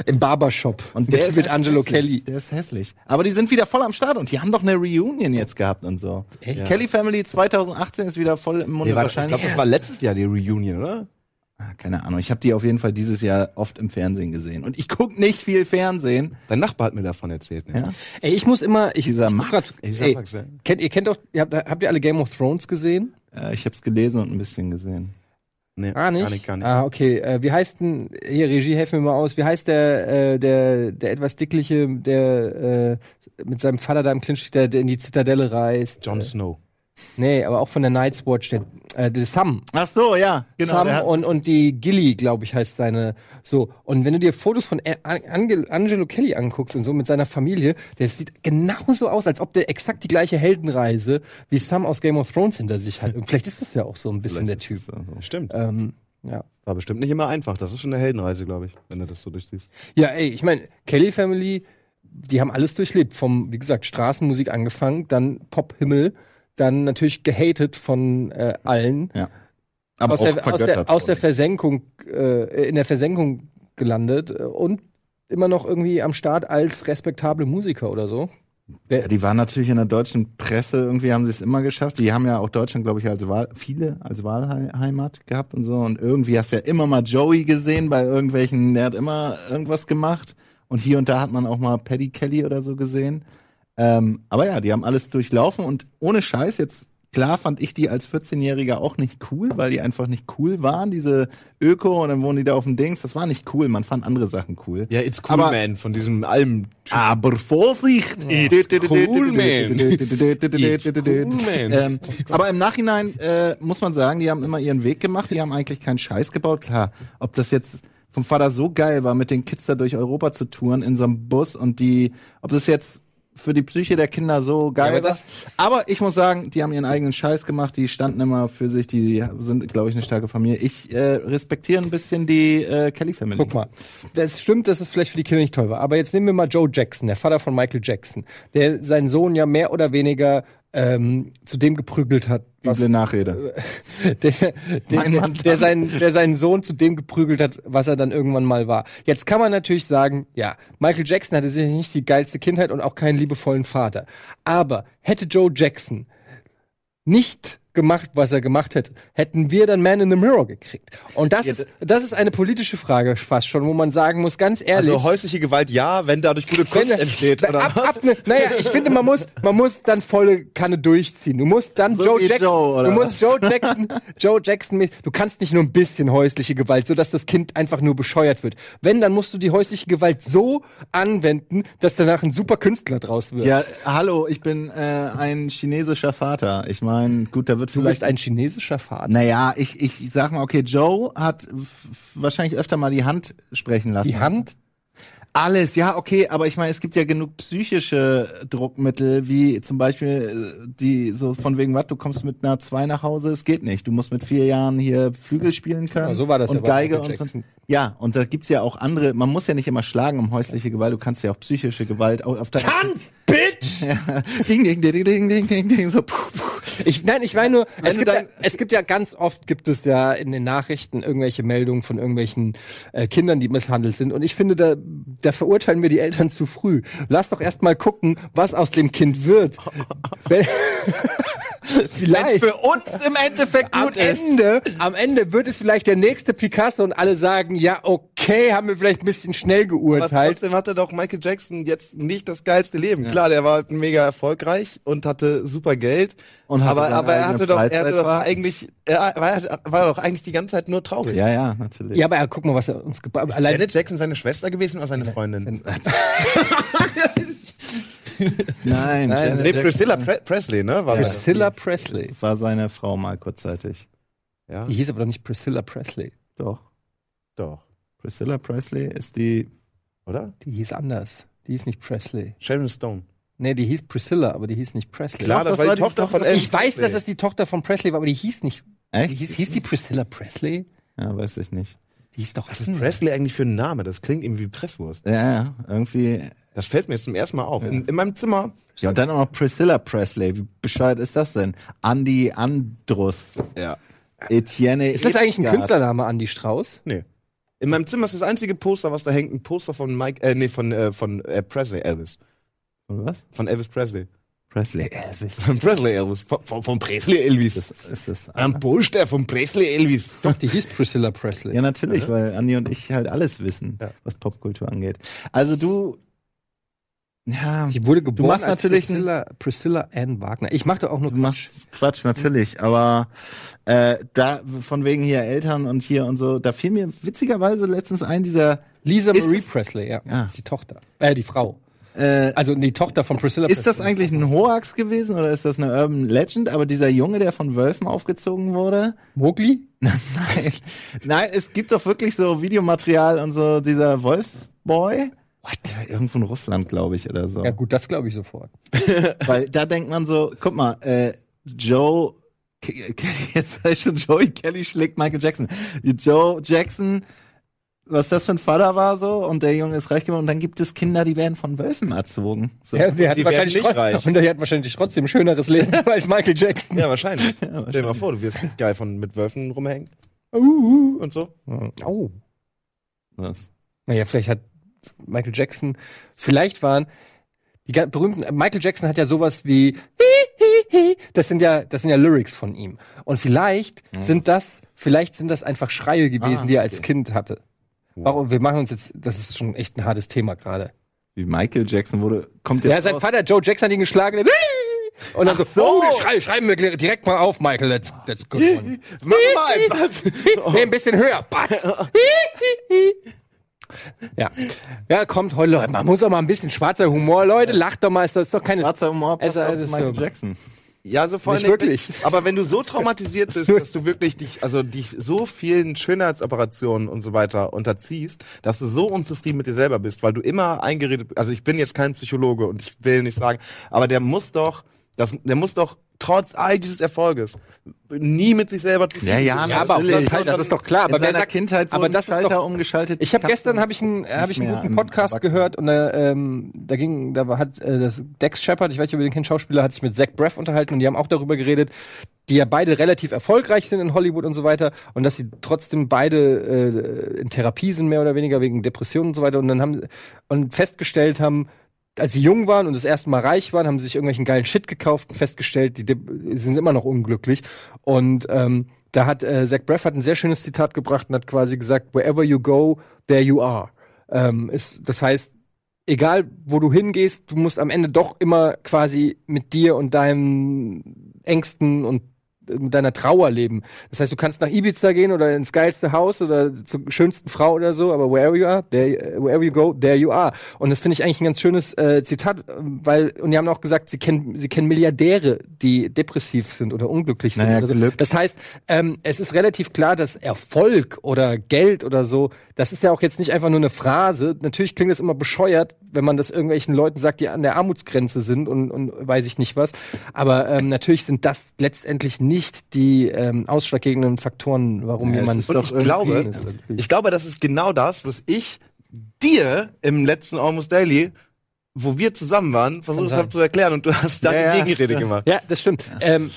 S1: Im Barbershop.
S3: Und der
S1: mit,
S3: ist
S1: mit Angelo
S3: hässlich.
S1: Kelly.
S3: Der ist hässlich. Aber die sind wieder voll am Start und die haben doch eine Reunion jetzt gehabt und so.
S1: Echt?
S3: Kelly Family 2018 ist wieder voll im Munde
S2: Nee, warte, ich
S3: wahrscheinlich.
S2: glaube, das war letztes Jahr die Reunion, oder?
S3: Ah, keine Ahnung. Ich habe die auf jeden Fall dieses Jahr oft im Fernsehen gesehen. Und ich guck nicht viel Fernsehen.
S2: Dein Nachbar hat mir davon erzählt. Ne?
S3: Ja?
S1: Ey, ich muss immer, ich,
S3: Dieser
S1: ich
S3: Max,
S1: grad, ey,
S2: Max, ja.
S1: kennt, ihr kennt doch, ihr habt, habt ihr alle Game of Thrones gesehen?
S3: Äh, ich habe es gelesen und ein bisschen gesehen.
S2: Nee,
S1: Ah, nicht?
S2: Gar nicht, gar nicht.
S1: Ah, okay. Äh, wie heißt denn, hier, Regie, helf mir mal aus, wie heißt der, äh, der, der etwas dickliche, der äh, mit seinem Vater da im Clinch, der, der in die Zitadelle reist?
S2: Jon
S1: Äh,
S2: Snow.
S1: nee, aber auch von der Night's Watch, der, äh, der Sam.
S3: Ach so, ja, genau.
S1: Sam und, und die Gilly, glaube ich, heißt seine. So. Und wenn du dir Fotos von A- Angel, Angelo Kelly anguckst und so mit seiner Familie, der sieht genauso aus, als ob der exakt die gleiche Heldenreise wie Sam aus Game of Thrones hinter sich hat. Und vielleicht ist das ja auch so ein bisschen der Typ.
S3: So.
S2: Stimmt.
S1: Ähm, ja.
S2: War bestimmt nicht immer einfach. Das ist schon eine Heldenreise, glaube ich, wenn du das so durchsiehst.
S1: Ja, ey, ich meine, Kelly Family, die haben alles durchlebt. Vom, wie gesagt, Straßenmusik angefangen, dann Pop-Himmel, dann natürlich gehatet von äh, allen.
S3: Ja. Aber
S1: aus, der, aus, der, aus der. Versenkung, äh, in der Versenkung gelandet äh, und immer noch irgendwie am Start als respektable Musiker oder so.
S3: Ja, die waren natürlich in der deutschen Presse, irgendwie haben sie es immer geschafft. Die haben ja auch Deutschland, glaube ich, als Wahl, viele als Wahlheimat gehabt und so. Und irgendwie hast du ja immer mal Joey gesehen bei irgendwelchen, der hat immer irgendwas gemacht. Und hier und da hat man auch mal Paddy Kelly oder so gesehen. Ähm, aber ja, die haben alles durchlaufen und ohne Scheiß, jetzt klar fand ich die als 14-Jähriger auch nicht cool, weil die einfach nicht cool waren, diese Öko und dann wohnen die da auf dem Dings. Das war nicht cool, man fand andere Sachen cool.
S2: Ja, It's Cool
S3: Aber-
S2: Man von diesem Alm.
S3: Aber Vorsicht!
S2: It's cool, man.
S3: ähm, aber im Nachhinein äh, muss man sagen, die haben immer ihren Weg gemacht, die haben eigentlich keinen Scheiß gebaut. Klar, ob das jetzt vom Vater so geil war, mit den Kids da durch Europa zu touren in so einem Bus und die, ob das jetzt für die Psyche der Kinder so geil
S1: aber
S3: war. Aber ich muss sagen, die haben ihren eigenen Scheiß gemacht, die standen immer für sich, die sind, glaube ich, eine starke Familie. Ich äh, respektiere ein bisschen die äh, Kelly Family.
S1: Guck mal, das stimmt, dass es vielleicht für die Kinder nicht toll war. Aber jetzt nehmen wir mal Joe Jackson, der Vater von Michael Jackson, der seinen Sohn ja mehr oder weniger ähm, zu dem geprügelt hat, was
S3: Üble Nachrede.
S1: der, der, der, seinen, der seinen Sohn zu dem geprügelt hat, was er dann irgendwann mal war. Jetzt kann man natürlich sagen, ja, Michael Jackson hatte sicher nicht die geilste Kindheit und auch keinen liebevollen Vater. Aber hätte Joe Jackson nicht gemacht, was er gemacht hätte, hätten wir dann Man in the Mirror gekriegt. Und das, ist, das ist eine politische Frage fast schon, wo man sagen muss, ganz ehrlich.
S2: Also häusliche Gewalt ja, wenn dadurch gute Kunst entsteht, oder
S1: ab,
S2: was?
S1: ab, ne, naja, ich finde, man muss, man muss dann volle Kanne durchziehen. Du musst dann
S3: So
S1: Joe Jackson,
S3: Joe,
S1: du musst Joe Jackson, Joe Jackson, du kannst nicht nur ein bisschen häusliche Gewalt, so dass das Kind einfach nur bescheuert wird. Wenn, dann musst du die häusliche Gewalt so anwenden, dass danach ein super Künstler draus wird.
S3: Ja, hallo, ich bin äh, ein chinesischer Vater. Ich meine, gut, da wird
S1: du
S3: vielleicht
S1: bist ein chinesischer Vater.
S3: Naja, ich, ich sag mal, okay, Joe hat wahrscheinlich öfter mal die Hand sprechen lassen.
S1: Die Hand?
S3: Alles, ja, okay, aber ich meine, es gibt ja genug psychische Druckmittel, wie zum Beispiel äh, die, so von wegen, was, du kommst mit einer 2 nach Hause, es geht nicht. Du musst mit vier Jahren hier Flügel spielen können.
S1: Ja, so war das
S3: und
S1: ja
S3: Geige und so. Ja, und da gibt's ja auch andere, man muss ja nicht immer schlagen um häusliche Gewalt, du kannst ja auch psychische Gewalt auch auf der
S1: Tanz, Bitch!
S3: ding, ding, ding, ding, ding, ding, ding, so, puh, puh.
S1: Ich, nein, ich meine nur, es gibt, ja, es gibt ja ganz oft gibt es ja in den Nachrichten irgendwelche Meldungen von irgendwelchen äh, Kindern, die misshandelt sind. Und ich finde, da, da verurteilen wir die Eltern zu früh. Lass doch erst mal gucken, was aus dem Kind wird. Vielleicht.
S3: für uns im Endeffekt
S1: Am
S3: gut ist.
S1: Ende, am Ende wird es vielleicht der nächste Picasso und alle sagen, ja, okay, haben wir vielleicht ein bisschen schnell
S2: Aber
S1: geurteilt.
S2: trotzdem hatte doch Michael Jackson jetzt nicht das geilste Leben. Klar, der war mega erfolgreich und hatte super Geld.
S3: Und hatte
S2: aber, aber er hatte doch, er hatte doch eigentlich, er war, war doch eigentlich die ganze Zeit nur traurig.
S3: Ja, ja, natürlich.
S1: Ja, aber ja, guck mal, was er uns gebaut hat. Allein
S2: Janet Jackson seine Schwester gewesen oder seine Freundin?
S3: Nein,
S1: Nein,
S3: Janet
S2: Nee, Priscilla Pre Presley, ne? War?
S1: Priscilla Presley.
S3: war seine Frau mal kurzzeitig.
S2: Ja,
S1: Die hieß aber doch nicht Priscilla Presley.
S3: Doch.
S2: doch.
S3: Priscilla Presley ist die.
S2: Oder?
S1: Die hieß anders. Die hieß nicht Presley.
S2: Sharon Stone.
S1: Nee, die hieß Priscilla, aber die hieß nicht Presley.
S2: Klar,
S3: Doch,
S2: das,
S3: das
S2: war die
S3: die
S2: Tochter
S3: Tochter
S2: von Elvis
S1: ich weiß, dass es die Tochter von Presley war, aber die hieß nicht. Die
S3: Echt?
S1: hieß, hieß die Priscilla Presley?
S3: Ja, weiß ich nicht.
S1: Die hieß doch
S2: Was ist Presley eigentlich für ein Name? Das klingt irgendwie wie Presswurst.
S3: Ja, ja, irgendwie.
S2: Das fällt mir jetzt zum ersten Mal auf. In, in meinem Zimmer.
S3: Ja, und dann auch noch Priscilla Presley. Wie bescheuert ist das denn? Andy Andrus.
S2: Ja.
S3: Etienne.
S1: Ist das eigentlich ein. Künstlername, Andy Strauß?
S2: Nee. In meinem Zimmer ist das einzige Poster, was da hängt, ein Poster von Mike, äh, nee, von, äh, von äh, Presley Elvis.
S3: Von was?
S2: Von Elvis Presley.
S3: Presley Elvis.
S2: Von Presley Elvis. Von, von, von Presley Elvis.
S3: Ist das?
S2: Ein Poster von Presley Elvis.
S1: Doch, die hieß Priscilla Presley.
S3: Ja, natürlich, weil Andi und ich halt alles wissen,
S2: Ja.
S3: was Popkultur angeht. Also du. Ja,
S1: Die wurde geboren
S3: machst
S1: als
S3: natürlich
S1: Priscilla, Priscilla Ann Wagner. Ich mache doch auch nur
S3: Du machst Quatsch, natürlich, aber äh, da von wegen hier Eltern und hier und so, da fiel mir witzigerweise letztens ein, dieser
S1: Lisa
S3: Ist-
S1: Marie Presley, ja.
S3: Ja.
S1: Ist die Tochter. Äh, die Frau.
S3: Äh,
S1: Also die Tochter von Priscilla
S3: ist das
S1: Presley.
S3: eigentlich ein Hoax gewesen oder ist das eine Urban Legend? Aber dieser Junge, der von Wölfen aufgezogen wurde?
S1: Mowgli?
S3: Nein, nein, es gibt doch wirklich so Videomaterial und so dieser Wolfsboy. What? Irgendwo in Russland, glaube ich, oder so.
S1: Ja gut, das glaube ich sofort.
S3: Weil da denkt man so, guck mal, äh, Joe Ke- Kelly, jetzt weiß ich schon, Joey Kelly schlägt Michael Jackson. Joe Jackson, was das für ein Vater war so, und der Junge ist reich geworden, und dann gibt es Kinder, die werden von Wölfen erzogen. So.
S1: Ja, der hat
S2: die
S1: wahrscheinlich
S2: nicht reich.
S1: und der hat wahrscheinlich trotzdem ein schöneres Leben als Michael Jackson.
S2: Ja, wahrscheinlich. Stell dir mal vor, du wirst geil von mit Wölfen rumhängen
S1: Uh,
S2: und so.
S1: Oh.
S3: Was?
S1: Naja, vielleicht hat Michael Jackson vielleicht waren die berühmten Michael Jackson hat ja sowas wie das sind ja das sind ja Lyrics von ihm und vielleicht sind das vielleicht sind das einfach Schreie gewesen,
S3: Ah,
S1: die er als
S3: okay.
S1: Kind hatte. Warum wir machen uns jetzt das ist schon echt ein hartes Thema gerade.
S3: Wie Michael Jackson wurde, kommt jetzt
S1: Ja, sein
S3: raus.
S1: Vater Joe Jackson hat ihn geschlagen. und dann so,
S3: so.
S1: oh, schrei, schreiben wir direkt mal auf, Michael. Let's, let's one.
S2: Mach mal was.
S1: Nee, ein bisschen höher. Batz. ja. Ja, kommt heute, Leute. Man muss auch mal ein bisschen schwarzer Humor, Leute. Lacht doch mal, ist das ist doch keine.
S3: Schwarzer Humor passt
S1: Also,
S3: auf Michael
S1: so-
S3: Jackson.
S2: Ja, so vor
S1: Nicht
S2: allen Dingen-
S1: wirklich.
S2: Aber wenn du so traumatisiert bist, dass du wirklich dich, also dich so vielen Schönheitsoperationen und so weiter unterziehst, dass du so unzufrieden mit dir selber bist, weil du immer eingeredet, also ich bin jetzt kein Psychologe und ich will nicht sagen, aber der muss doch, das, der muss doch trotz all dieses Erfolges nie mit sich selber zufrieden
S3: Ja, ja.
S1: Ja, aber. Fall, das ist doch klar. Aber
S3: In seiner
S1: sagt,
S3: Kindheit
S1: aber das ist
S3: Schalter
S1: doch,
S3: umgeschaltet.
S1: Ich habe gestern habe ich einen habe ich einen guten Podcast gehört und äh, ähm, da ging da war- hat äh, das Dex Shepard, ich weiß nicht, ob ihr den kennt, Schauspieler, hat sich mit Zach Braff unterhalten und die haben auch darüber geredet, die ja beide relativ erfolgreich sind in Hollywood und so weiter und dass sie trotzdem beide äh, in Therapie sind mehr oder weniger wegen Depressionen und so weiter und dann haben und festgestellt haben als sie jung waren und das erste Mal reich waren, haben sie sich irgendwelchen geilen Shit gekauft und festgestellt, die sie sind immer noch unglücklich. Und ähm, da hat äh, Zach Braff hat ein sehr schönes Zitat gebracht und hat quasi gesagt, wherever you go, there you are. Ähm, ist, das heißt, egal wo du hingehst, du musst am Ende doch immer quasi mit dir und deinen Ängsten und mit deiner Trauer leben. Das heißt, du kannst nach Ibiza gehen oder ins geilste Haus oder zur schönsten Frau oder so, aber wherever you are, there, wherever you go, there you are. Und das finde ich eigentlich ein ganz schönes äh, Zitat, weil und die haben auch gesagt, sie kennen sie kennen Milliardäre, die depressiv sind oder unglücklich sind.
S3: Naja,
S1: oder so.
S3: Glück.
S1: Das heißt, ähm, es ist relativ klar, dass Erfolg oder Geld oder so, das ist ja auch jetzt nicht einfach nur eine Phrase. Natürlich klingt es immer bescheuert, wenn man das irgendwelchen Leuten sagt, die an der Armutsgrenze sind und, und weiß ich nicht was. Aber ähm, natürlich sind das letztendlich nicht die ähm, ausschlaggebenden Faktoren, warum
S3: Ja, es
S1: jemand
S3: ist
S2: Und
S3: doch
S2: ich glaube,
S1: ist
S2: ich glaube, das ist genau das, was ich dir im letzten Almost Daily, wo wir zusammen waren, versucht habe zu erklären und du hast dann
S3: Ja, ja.
S2: die Gegenrede gemacht.
S1: Ja, das stimmt. Ähm,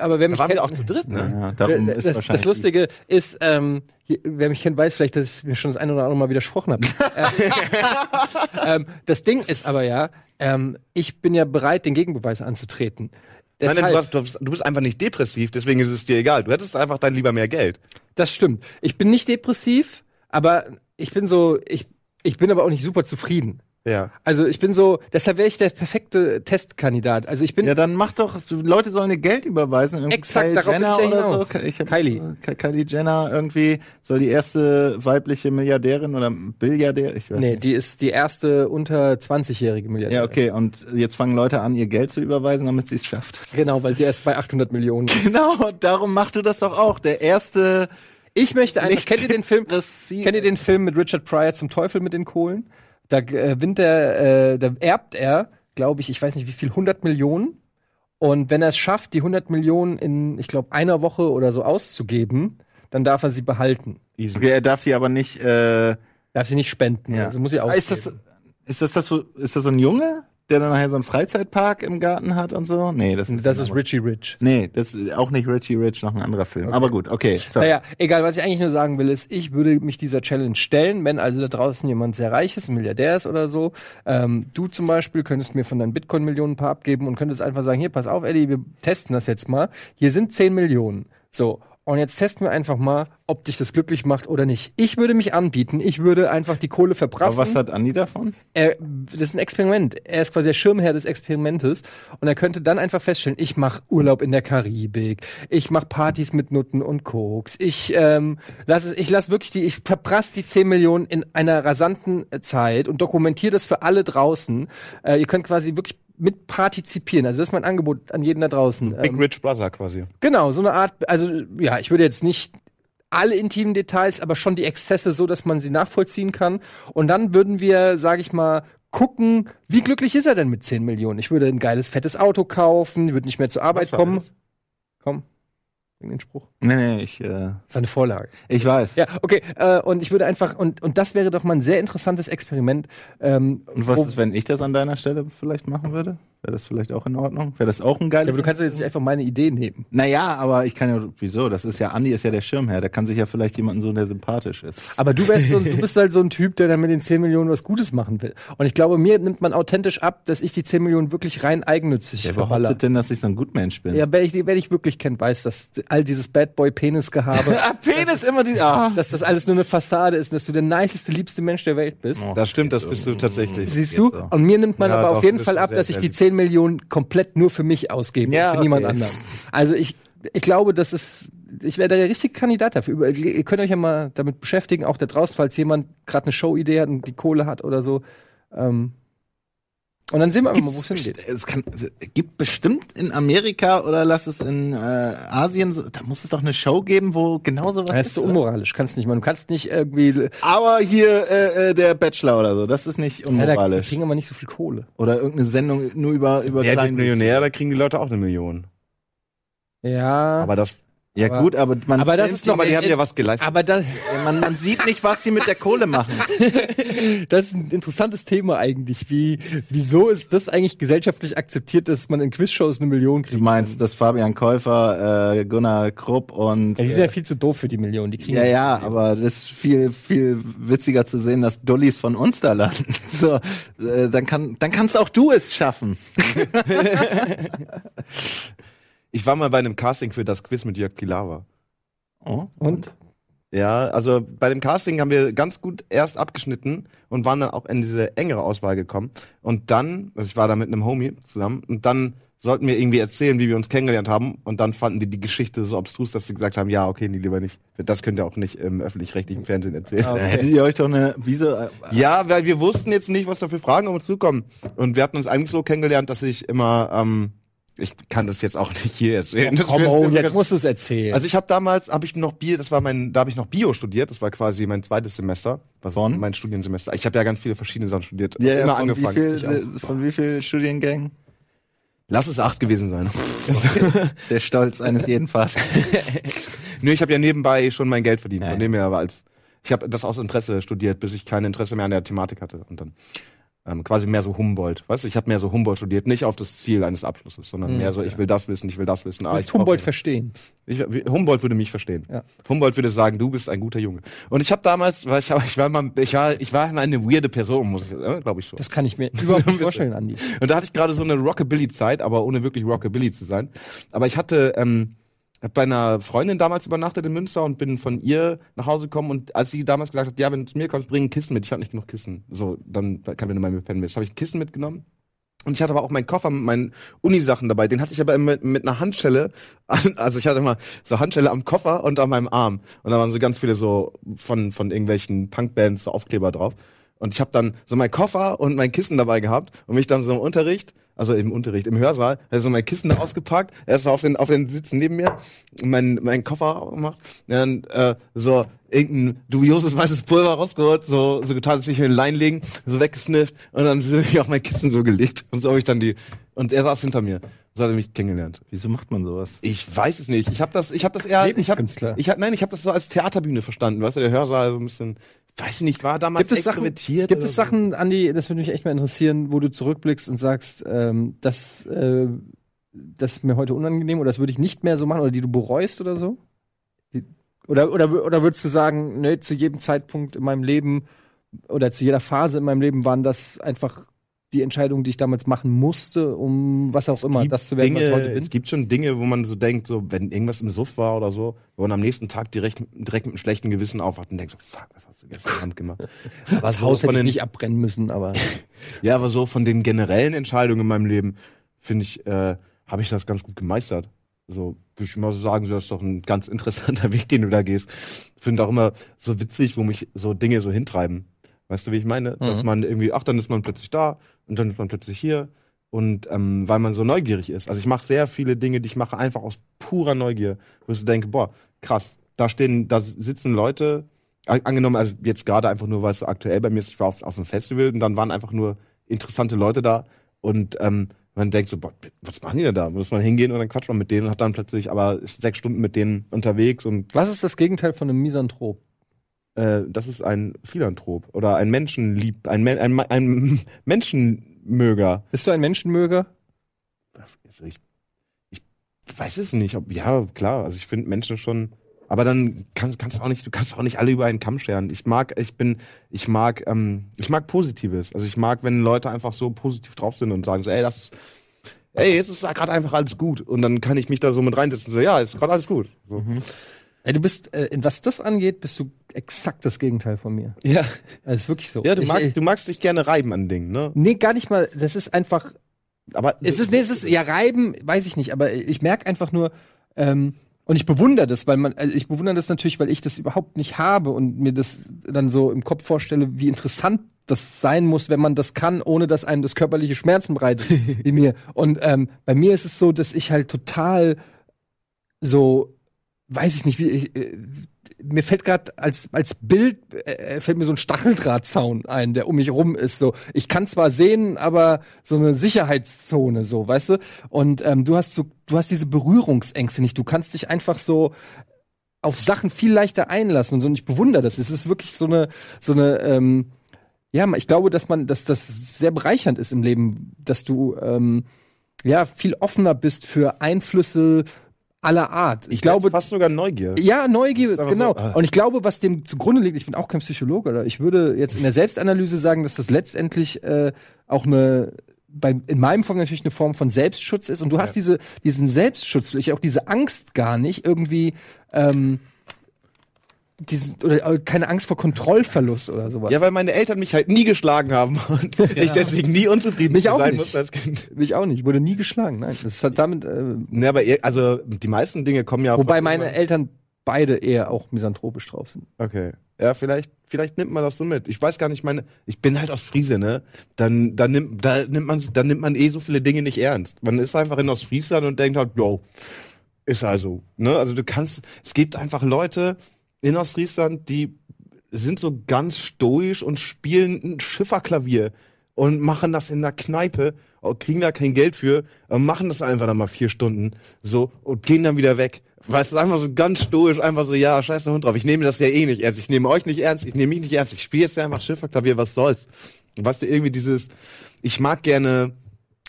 S1: aber wer
S2: Da
S1: mich
S2: waren
S1: kennt,
S2: wir auch zu dritt, ne?
S3: Ja, darum
S1: das,
S3: ist
S1: das,
S3: wahrscheinlich.
S1: das Lustige ist, ähm, wer mich kennt, weiß vielleicht, dass ich mir schon das eine oder andere Mal widersprochen habe. ähm, das Ding ist aber ja, ähm, ich bin ja bereit, den Gegenbeweis anzutreten.
S2: Nein,
S1: Deshalb,
S2: nein, du, hast, du, hast, du bist einfach nicht depressiv, deswegen ist es dir egal. Du hättest einfach dann lieber mehr Geld.
S1: das stimmt. Ich bin nicht depressiv, aber ich bin so, ich, ich bin aber auch nicht super zufrieden.
S2: Ja.
S1: Also ich bin so, deshalb wäre ich der perfekte Testkandidat. Also ich bin
S3: Ja, dann mach doch, Leute sollen dir Geld überweisen.
S1: Exakt,
S3: Kylie
S1: darauf will
S3: Jenner
S1: ich ja hinaus.
S3: So. Ich hab,
S1: Kylie.
S3: Ky- Kylie Jenner irgendwie soll die erste weibliche Milliardärin oder Billiardär, ich weiß
S1: Nee,
S3: nicht.
S1: die ist die erste unter 20-jährige Milliardärin.
S3: Ja, okay, und jetzt fangen Leute an, ihr Geld zu überweisen, damit sie es schafft.
S1: Genau, weil sie erst bei 800 Millionen ist.
S3: Genau, darum machst du das doch auch. Der erste
S1: Ich möchte einfach,
S3: Nicht
S1: kennt ihr den Film, kennt ihr den Film mit Richard Pryor zum Teufel mit den Kohlen? Da äh, gewinnt er, äh, da erbt er, glaube ich, ich weiß nicht wie viel, 100 Millionen. Und wenn er es schafft, die 100 Millionen in, ich glaube, einer Woche oder so auszugeben, dann darf er sie behalten.
S3: Okay, er darf die aber nicht. Äh,
S1: Darf sie nicht spenden.
S3: ja.
S1: Also muss sie
S3: Ah,
S1: ausgeben.
S3: ist das, ist das das so? Ist das so ein Junge, der dann nachher so einen Freizeitpark im Garten hat und so? Nee, das ist
S1: das ist Richie Rich.
S3: Nee, das ist auch nicht Richie Rich, noch ein anderer Film. Aber gut, okay. So.
S1: Naja, egal, was ich eigentlich nur sagen will, ist, ich würde mich dieser Challenge stellen, wenn also da draußen jemand sehr reich ist, ein Milliardär ist oder so. Ähm, du zum Beispiel könntest mir von deinen Bitcoin-Millionen ein paar abgeben und könntest einfach sagen, hier, pass auf, Eddie, wir testen das jetzt mal. Hier sind 10 Millionen. So. Und jetzt testen wir einfach mal, ob dich das glücklich macht oder nicht. Ich würde mich anbieten, ich würde einfach die Kohle
S3: Aber
S1: verprassen.
S3: was hat Andi davon?
S1: er, das ist ein Experiment. Er ist quasi der Schirmherr des Experimentes und er könnte dann einfach feststellen, ich mache Urlaub in der Karibik, ich mache Partys mit Nutten und Koks, ich ähm, lass es, ich lass wirklich die, ich verprass die 10 Millionen in einer rasanten Zeit und dokumentiere das für alle draußen. Äh, ihr könnt quasi wirklich mit partizipieren. Also das ist mein Angebot an jeden da draußen.
S2: Big
S1: Ähm,
S2: Rich Brother quasi.
S1: Genau, so eine Art, also ja, ich würde jetzt nicht alle intimen Details, aber schon die Exzesse so, dass man sie nachvollziehen kann. Und dann würden wir, sage ich mal, gucken, wie glücklich ist er denn mit 10 Millionen? Ich würde ein geiles, fettes Auto kaufen, würde nicht mehr zur Arbeit
S2: Was
S1: kommen. Komm, den Spruch.
S3: Nee, nee, ich, äh,
S1: Das war eine Vorlage.
S3: ich weiß.
S1: Ja, okay. Äh, und ich würde einfach, und, und das wäre doch mal ein sehr interessantes Experiment. Ähm,
S3: Und was ist, wenn ich das an deiner Stelle vielleicht machen würde? Wäre das vielleicht auch in Ordnung? Wäre das auch ein geiles?
S1: Ja, aber du kannst doch jetzt nicht einfach meine Idee nehmen.
S3: naja, aber ich kann ja, wieso? Das ist ja, Andi ist ja der Schirmherr. Der kann sich ja vielleicht jemanden so, der sympathisch ist.
S1: Aber du, wärst so, du bist halt so ein Typ, der dann mit den 10 Millionen was Gutes machen will. Und ich glaube, mir nimmt man authentisch ab, dass ich die 10 Millionen wirklich rein eigennützig
S3: Wer
S1: verballer.
S3: behauptet denn, dass ich so ein Gutmensch bin?
S1: Ja, wer ich, wer ich wirklich kennt, weiß, dass all dieses Bad Boy Penis gehabe,
S3: Ah, Penis immer die. Ah.
S1: dass das alles nur eine Fassade ist, und dass du der niceste, liebste Mensch der Welt bist.
S2: Das stimmt, das bist du tatsächlich.
S1: Siehst du?
S3: so.
S1: Und mir nimmt man
S2: Ja,
S1: aber
S2: doch,
S1: auf jeden Fall ab,
S2: sehr
S1: dass ich die
S2: selten.
S1: 10 Millionen komplett nur für mich ausgebe,
S3: Ja,
S1: für
S3: okay.
S1: niemand anderen. Also ich, ich glaube, das ist, ich wäre der richtige Kandidat dafür. Ihr könnt euch ja mal damit beschäftigen, auch da draußen, falls jemand gerade eine Showidee hat und die Kohle hat oder so. Ähm, und dann sehen wir mal, wo es hingeht.
S3: Es kann, es gibt bestimmt in Amerika oder lass es in äh, Asien, da muss es doch eine Show geben, wo genau sowas
S1: Das ist so unmoralisch, kannst nicht mal. Du kannst nicht irgendwie.
S3: Aber hier äh, äh, der Bachelor oder so, das ist nicht
S1: Ja, da
S3: unmoralisch.
S1: kriegen aber nicht so viel Kohle.
S3: oder irgendeine Sendung nur über über
S2: Wer wird
S3: kleinen
S2: Millionär, da kriegen die Leute auch eine Million.
S1: Ja.
S2: Aber das,
S3: Ja
S1: Aber-
S3: gut, aber man
S1: aber das ist
S3: die-
S2: aber die haben
S1: äh,
S2: ja was geleistet.
S1: aber das,
S3: man, man sieht nicht, was sie mit der Kohle machen.
S1: das ist ein interessantes Thema eigentlich. Wie, wieso ist das eigentlich gesellschaftlich akzeptiert, dass man in Quizshows eine Million kriegt?
S3: Du meinst, dass Fabian Käufer, äh, Gunnar Krupp und
S1: Ja, die sind ja viel zu doof für die Million. Die kriegen
S3: Ja, ja, aber das ist viel, viel witziger zu sehen, dass Dullis von uns da landen. So, äh, dann kann, dann kannst auch du es schaffen.
S2: Ich war mal bei einem Casting für das Quiz mit Jörg Pilawa.
S3: Oh.
S1: Und?
S2: Ja, also bei dem Casting haben wir ganz gut erst abgeschnitten und waren dann auch in diese engere Auswahl gekommen. Und dann, also ich war da mit einem Homie zusammen, und dann sollten wir irgendwie erzählen, wie wir uns kennengelernt haben. Und dann fanden die die Geschichte so abstrus, dass sie gesagt haben, ja, okay, nee, lieber nicht. Das könnt ihr auch nicht im öffentlich-rechtlichen Fernsehen erzählen.
S1: Ah,
S3: Da hättet ihr euch doch eine, wieso, äh,
S2: Ja, weil wir wussten jetzt nicht, was da für Fragen auf uns zukommen. Und wir hatten uns eigentlich so kennengelernt, dass ich immer, ähm, ich kann das jetzt auch nicht hier erzählen. Das
S1: Komm, oh, jetzt musst du es erzählen.
S2: Also ich habe damals, habe ich noch Bio, das war mein, da habe ich noch Bio studiert, das war quasi mein zweites Semester, was
S3: Von?
S2: mein Studiensemester. Ich habe ja ganz viele verschiedene Sachen studiert,
S3: ja, ja,
S2: immer
S3: von
S2: angefangen.
S3: Wie viel, von wie viel Studiengängen?
S2: Lass es acht gewesen sein.
S3: Der Stolz eines jeden Vaters.
S2: Nö, ich habe ja nebenbei schon mein Geld verdient, von dem her aber als ich habe das aus Interesse studiert, bis ich kein Interesse mehr an der Thematik hatte und dann ähm, quasi mehr so Humboldt, weißt du, ich habe mehr so Humboldt studiert, nicht auf das Ziel eines Abschlusses, sondern mehr so, ich will das wissen, ich will das wissen. Ah, ich
S1: Humboldt verstehen.
S2: Ich, Humboldt würde mich verstehen.
S1: Ja.
S2: Humboldt würde sagen, du bist ein guter Junge. Und ich habe damals, weil ich, ich war mal, ich war, ich war immer eine weirde Person, muss ich, äh, glaube ich schon.
S1: Das kann ich mir überhaupt nicht vorstellen, Andi.
S2: Und da hatte ich gerade so eine Rockabilly-Zeit, aber ohne wirklich Rockabilly zu sein. Aber ich hatte ähm, hab bei einer Freundin damals übernachtet in Münster und bin von ihr nach Hause gekommen. Und als sie damals gesagt hat, ja, wenn du zu mir kommst, bring ein Kissen mit. Ich hatte nicht genug Kissen. So, dann kann wir mal mit pennen mit. habe ich ein Kissen mitgenommen. Und ich hatte aber auch meinen Koffer mit meinen Unisachen dabei. Den hatte ich aber mit, mit einer Handschelle. an- Also ich hatte immer so Handschelle am Koffer und an meinem Arm. Und da waren so ganz viele so von, von irgendwelchen Punkbands so Aufkleber drauf. Und ich habe dann so meinen Koffer und mein Kissen dabei gehabt und mich dann so im Unterricht, also im Unterricht, im Hörsaal, also mein Kissen da ausgepackt, erst so auf den, auf den Sitzen neben mir, mein, mein Koffer gemacht, dann äh, so irgendein dubioses weißes Pulver rausgeholt, so, so getan, als würde ich mir einen Lein legen, so weggesnifft und dann bin ich auf mein Kissen so gelegt und so habe ich dann die, und er saß hinter mir. So hat er mich kennengelernt.
S3: Wieso macht man sowas?
S2: Ich weiß es nicht. Ich habe das, ich habe das eher, ich habe, ich hab, nein, ich habe das so als Theaterbühne verstanden. Weißt du, der Hörsaal so ein bisschen, weiß ich nicht, war damals
S1: Gibt es Sachen,
S2: extrovertiert
S1: gibt es
S2: so?
S1: Sachen, Andi, das würde mich echt mal interessieren, wo du zurückblickst und sagst, ähm, das, äh, das ist mir heute unangenehm oder das würde ich nicht mehr so machen oder die du bereust oder so? Die, oder, oder, oder würdest du sagen, nee, zu jedem Zeitpunkt in meinem Leben oder zu jeder Phase in meinem Leben waren das einfach die Entscheidungen, die ich damals machen musste, um was auch immer, das zu werden, was ich
S2: Dinge,
S1: heute bin?
S2: es gibt schon Dinge, wo man so denkt, so wenn irgendwas im Suff war oder so, wo man am nächsten Tag direkt, direkt mit einem schlechten Gewissen aufwacht und denkt so, fuck, was hast du gestern Abend gemacht?
S1: Das
S2: so
S1: Haus hätte ich nicht abbrennen müssen, aber
S2: Ja, aber so von den generellen Entscheidungen in meinem Leben, finde ich, äh, habe ich das ganz gut gemeistert. So, würde ich mal so sagen, das ist doch ein ganz interessanter Weg, den du da gehst. Finde auch immer so witzig, wo mich so Dinge so hintreiben. Weißt du, wie ich meine? Dass man irgendwie, ach, dann ist man plötzlich da und dann ist man plötzlich hier. Und ähm, weil man so neugierig ist. Also ich mache sehr viele Dinge, die ich mache einfach aus purer Neugier, wo ich denke, boah, krass, da stehen, da sitzen Leute, angenommen, also jetzt gerade einfach nur, weil es so aktuell bei mir ist, ich war auf, auf einem Festival und dann waren einfach nur interessante Leute da und ähm, man denkt so, boah, was machen die denn da? Muss man hingehen und dann quatscht man mit denen und hat dann plötzlich aber sechs Stunden mit denen unterwegs und
S1: was ist das Gegenteil von einem Misanthrop?
S2: Äh, das ist ein Philanthrop oder ein Menschenlieb, ein, Men ein, ein Menschenmöger.
S1: Bist du ein Menschenmöger?
S2: also ich, ich weiß es nicht, ob, ja, klar, also ich finde Menschen schon, aber dann kannst, kannst auch nicht, du kannst auch nicht alle über einen Kamm scheren. Ich mag, ich bin, ich mag, ähm, ich mag Positives. Also ich mag, wenn Leute einfach so positiv drauf sind und sagen so, ey, das ist, ey, jetzt ist gerade einfach alles gut. Und dann kann ich mich da so mit reinsetzen und so, ja, ist gerade alles gut. So.
S1: Ey, du bist, äh, was das angeht, bist du exakt das Gegenteil von mir.
S2: Ja.
S1: Das ist wirklich so.
S2: Ja, du
S1: Ich-
S2: magst,
S1: ich-
S2: du magst dich gerne reiben an Dingen, ne?
S1: Nee, gar nicht mal. Das ist einfach.
S2: Aber
S1: Es ist, nee, es ist, ja, reiben, weiß ich nicht, aber ich merke einfach nur, ähm, und ich bewundere das, weil man, also ich bewundere das natürlich, weil ich das überhaupt nicht habe und mir das dann so im Kopf vorstelle, wie interessant das sein muss, wenn man das kann, ohne dass einem das körperliche Schmerzen bereitet, wie mir. Und ähm, bei mir ist es so, dass ich halt total so, weiß ich nicht, wie ich, äh, mir fällt gerade als als Bild äh, fällt mir so ein Stacheldrahtzaun ein, der um mich rum ist. So, ich kann zwar sehen, aber so eine Sicherheitszone, so, weißt du. Und ähm, du hast so, du hast diese Berührungsängste nicht. Du kannst dich einfach so auf Sachen viel leichter einlassen und so. Und ich bewundere das. Es ist wirklich so eine so eine ähm, ja, ich glaube, dass man, dass das sehr bereichernd ist im Leben, dass du ähm, ja viel offener bist für Einflüsse aller Art. Ich, glaube,
S2: fast sogar Neugier.
S1: ja, Neugier, genau.
S2: so, ah.
S1: Und ich glaube, was dem zugrunde liegt, ich bin auch kein Psychologe, oder ich würde jetzt in der Selbstanalyse sagen, dass das letztendlich äh, auch eine bei, in meinem Fall natürlich eine Form von Selbstschutz ist. Und du hast diese, diesen Selbstschutz, vielleicht auch diese Angst gar nicht, irgendwie ähm, diesen, oder äh, keine Angst vor Kontrollverlust oder sowas.
S2: Ja, weil meine Eltern mich halt nie geschlagen haben und ich deswegen nie unzufrieden
S1: Mich auch
S2: sein
S1: nicht.
S2: muss als Kind.
S1: ich auch nicht, wurde nie geschlagen, nein. Das hat damit, äh,
S2: Ne, aber ihr, also die meisten Dinge kommen ja
S1: wobei meine
S2: immer-
S1: Eltern beide eher auch misanthropisch drauf sind.
S2: Okay. Ja, vielleicht, vielleicht nimmt man das so mit. Ich weiß gar nicht, meine, ich bin halt aus Friese, ne? Dann, dann nimmt, da nimmt man, dann nimmt man eh so viele Dinge nicht ernst. Man ist einfach in Ostfriesland und denkt halt, yo, ist also, ne? Also du kannst, es gibt einfach Leute in Ostfriesland, die sind so ganz stoisch und spielen ein Schifferklavier und machen das in der Kneipe, kriegen da kein Geld für, äh, machen das einfach dann mal vier Stunden so und gehen dann wieder weg. Weißt du, einfach so ganz stoisch, einfach so, ja, scheiß der Hund drauf. Ich nehme das ja eh nicht ernst. Ich nehme euch nicht ernst, ich nehme mich nicht ernst. Ich spiele jetzt ja einfach Schifferklavier, was soll's. Weißt du, irgendwie dieses, ich mag gerne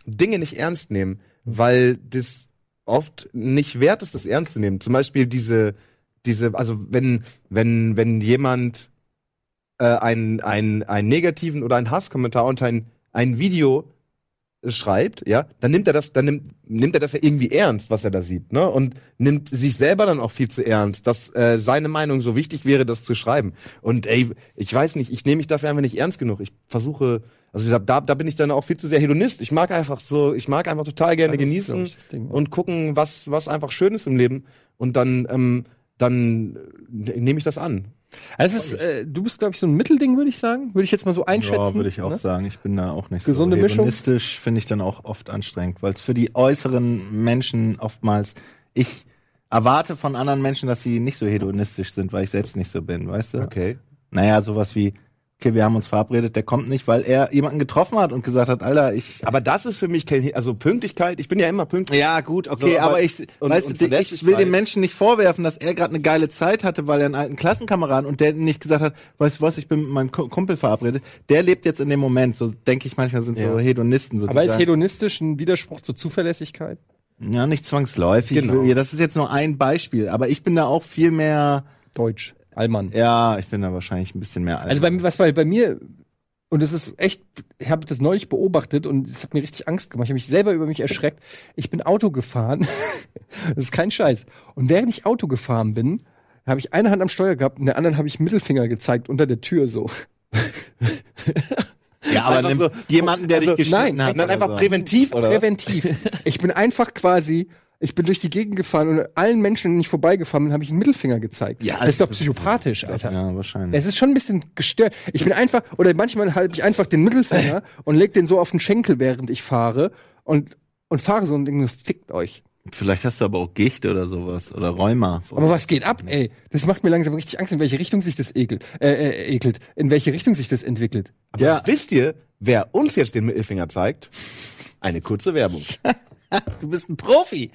S2: Dinge nicht ernst nehmen, weil das oft nicht wert ist, das ernst zu nehmen. Zum Beispiel diese, diese, also wenn, wenn, wenn jemand äh, einen, einen, einen negativen oder einen Hasskommentar unter ein, ein Video schreibt, ja, dann nimmt er das, dann nimmt, nimmt er das ja irgendwie ernst, was er da sieht, ne? Und nimmt sich selber dann auch viel zu ernst, dass äh, seine Meinung so wichtig wäre, das zu schreiben. Und ey, ich weiß nicht, ich nehme mich dafür einfach nicht ernst genug. Ich versuche, also da, da bin ich dann auch viel zu sehr Hedonist. Ich mag einfach so, ich mag einfach total gerne
S1: Ja, ist,
S2: genießen
S1: glaub ich,
S2: und gucken, was, was einfach schön ist im Leben. Und dann, ähm, dann äh, nehme ich das an.
S1: Also es ist, äh, du bist, glaube ich, so ein Mittelding, würde ich sagen. Würde ich jetzt mal so einschätzen.
S3: Ja, würde ich auch
S1: ne?
S3: sagen. Ich bin da auch nicht
S1: Gesunde
S3: so
S1: Mischung?
S3: hedonistisch, finde ich dann auch oft anstrengend, weil es für die äußeren Menschen oftmals, ich erwarte von anderen Menschen, dass sie nicht so hedonistisch sind, weil ich selbst nicht so bin, weißt du?
S2: Okay.
S3: Naja, sowas wie, okay, wir haben uns verabredet, der kommt nicht, weil er jemanden getroffen hat und gesagt hat, Alter, ich.
S2: Aber das ist für mich kein, also Pünktlichkeit, ich bin ja immer pünktlich.
S3: Ja, gut, okay,
S2: So, aber-
S3: aber, ich,
S2: und-
S3: weißt
S2: und
S3: du, ich will dem Menschen nicht vorwerfen, dass er gerade eine geile Zeit hatte, weil er einen alten Klassenkameraden und der nicht gesagt hat, weißt du was, ich bin mit meinem Ku- Kumpel verabredet. Der lebt jetzt in dem Moment, so denke ich manchmal sind so
S2: Ja.
S3: Hedonisten. So die
S1: Aber ist hedonistisch ein Widerspruch zur Zuverlässigkeit?
S3: Ja, nicht zwangsläufig.
S2: Genau.
S3: Das ist jetzt nur ein Beispiel, aber ich bin da auch viel mehr,
S1: Deutsch. Allmann.
S3: ja, ich bin da wahrscheinlich ein bisschen mehr alt.
S1: Also bei mir, was war bei mir, und das ist echt, ich habe das neulich beobachtet und es hat mir richtig Angst gemacht. Ich habe mich selber über mich erschreckt. Ich bin Auto gefahren. das ist kein Scheiß. Und während ich Auto gefahren bin, habe ich eine Hand am Steuer gehabt und der anderen habe ich Mittelfinger gezeigt unter der Tür so.
S3: ja, aber
S2: so-
S3: jemanden, der
S2: also,
S3: dich geschnitten
S1: nein,
S3: hat. Oder
S2: einfach
S3: so.
S2: präventiv, oder? was?
S1: Präventiv. Ich bin einfach quasi, ich bin durch die Gegend gefahren und allen Menschen, denen ich vorbeigefahren bin, habe ich einen Mittelfinger gezeigt.
S3: Ja,
S1: das ist doch
S3: das-
S1: psychopathisch, Alter.
S3: Ja, wahrscheinlich.
S1: Es ist schon ein bisschen gestört. Ich bin einfach, oder manchmal halte ich einfach den Mittelfinger und leg den so auf den Schenkel, während ich fahre und, und fahre so und denke, fickt euch.
S3: Vielleicht hast du aber auch Gicht oder sowas oder Rheuma.
S1: Aber was geht ab, ey? Das macht mir langsam richtig Angst, in welche Richtung sich das ekelt, äh, äh, ekelt, in welche Richtung sich das entwickelt.
S3: ja,
S2: Wisst ihr, wer uns jetzt den Mittelfinger zeigt? Eine kurze Werbung.
S3: du bist ein Profi.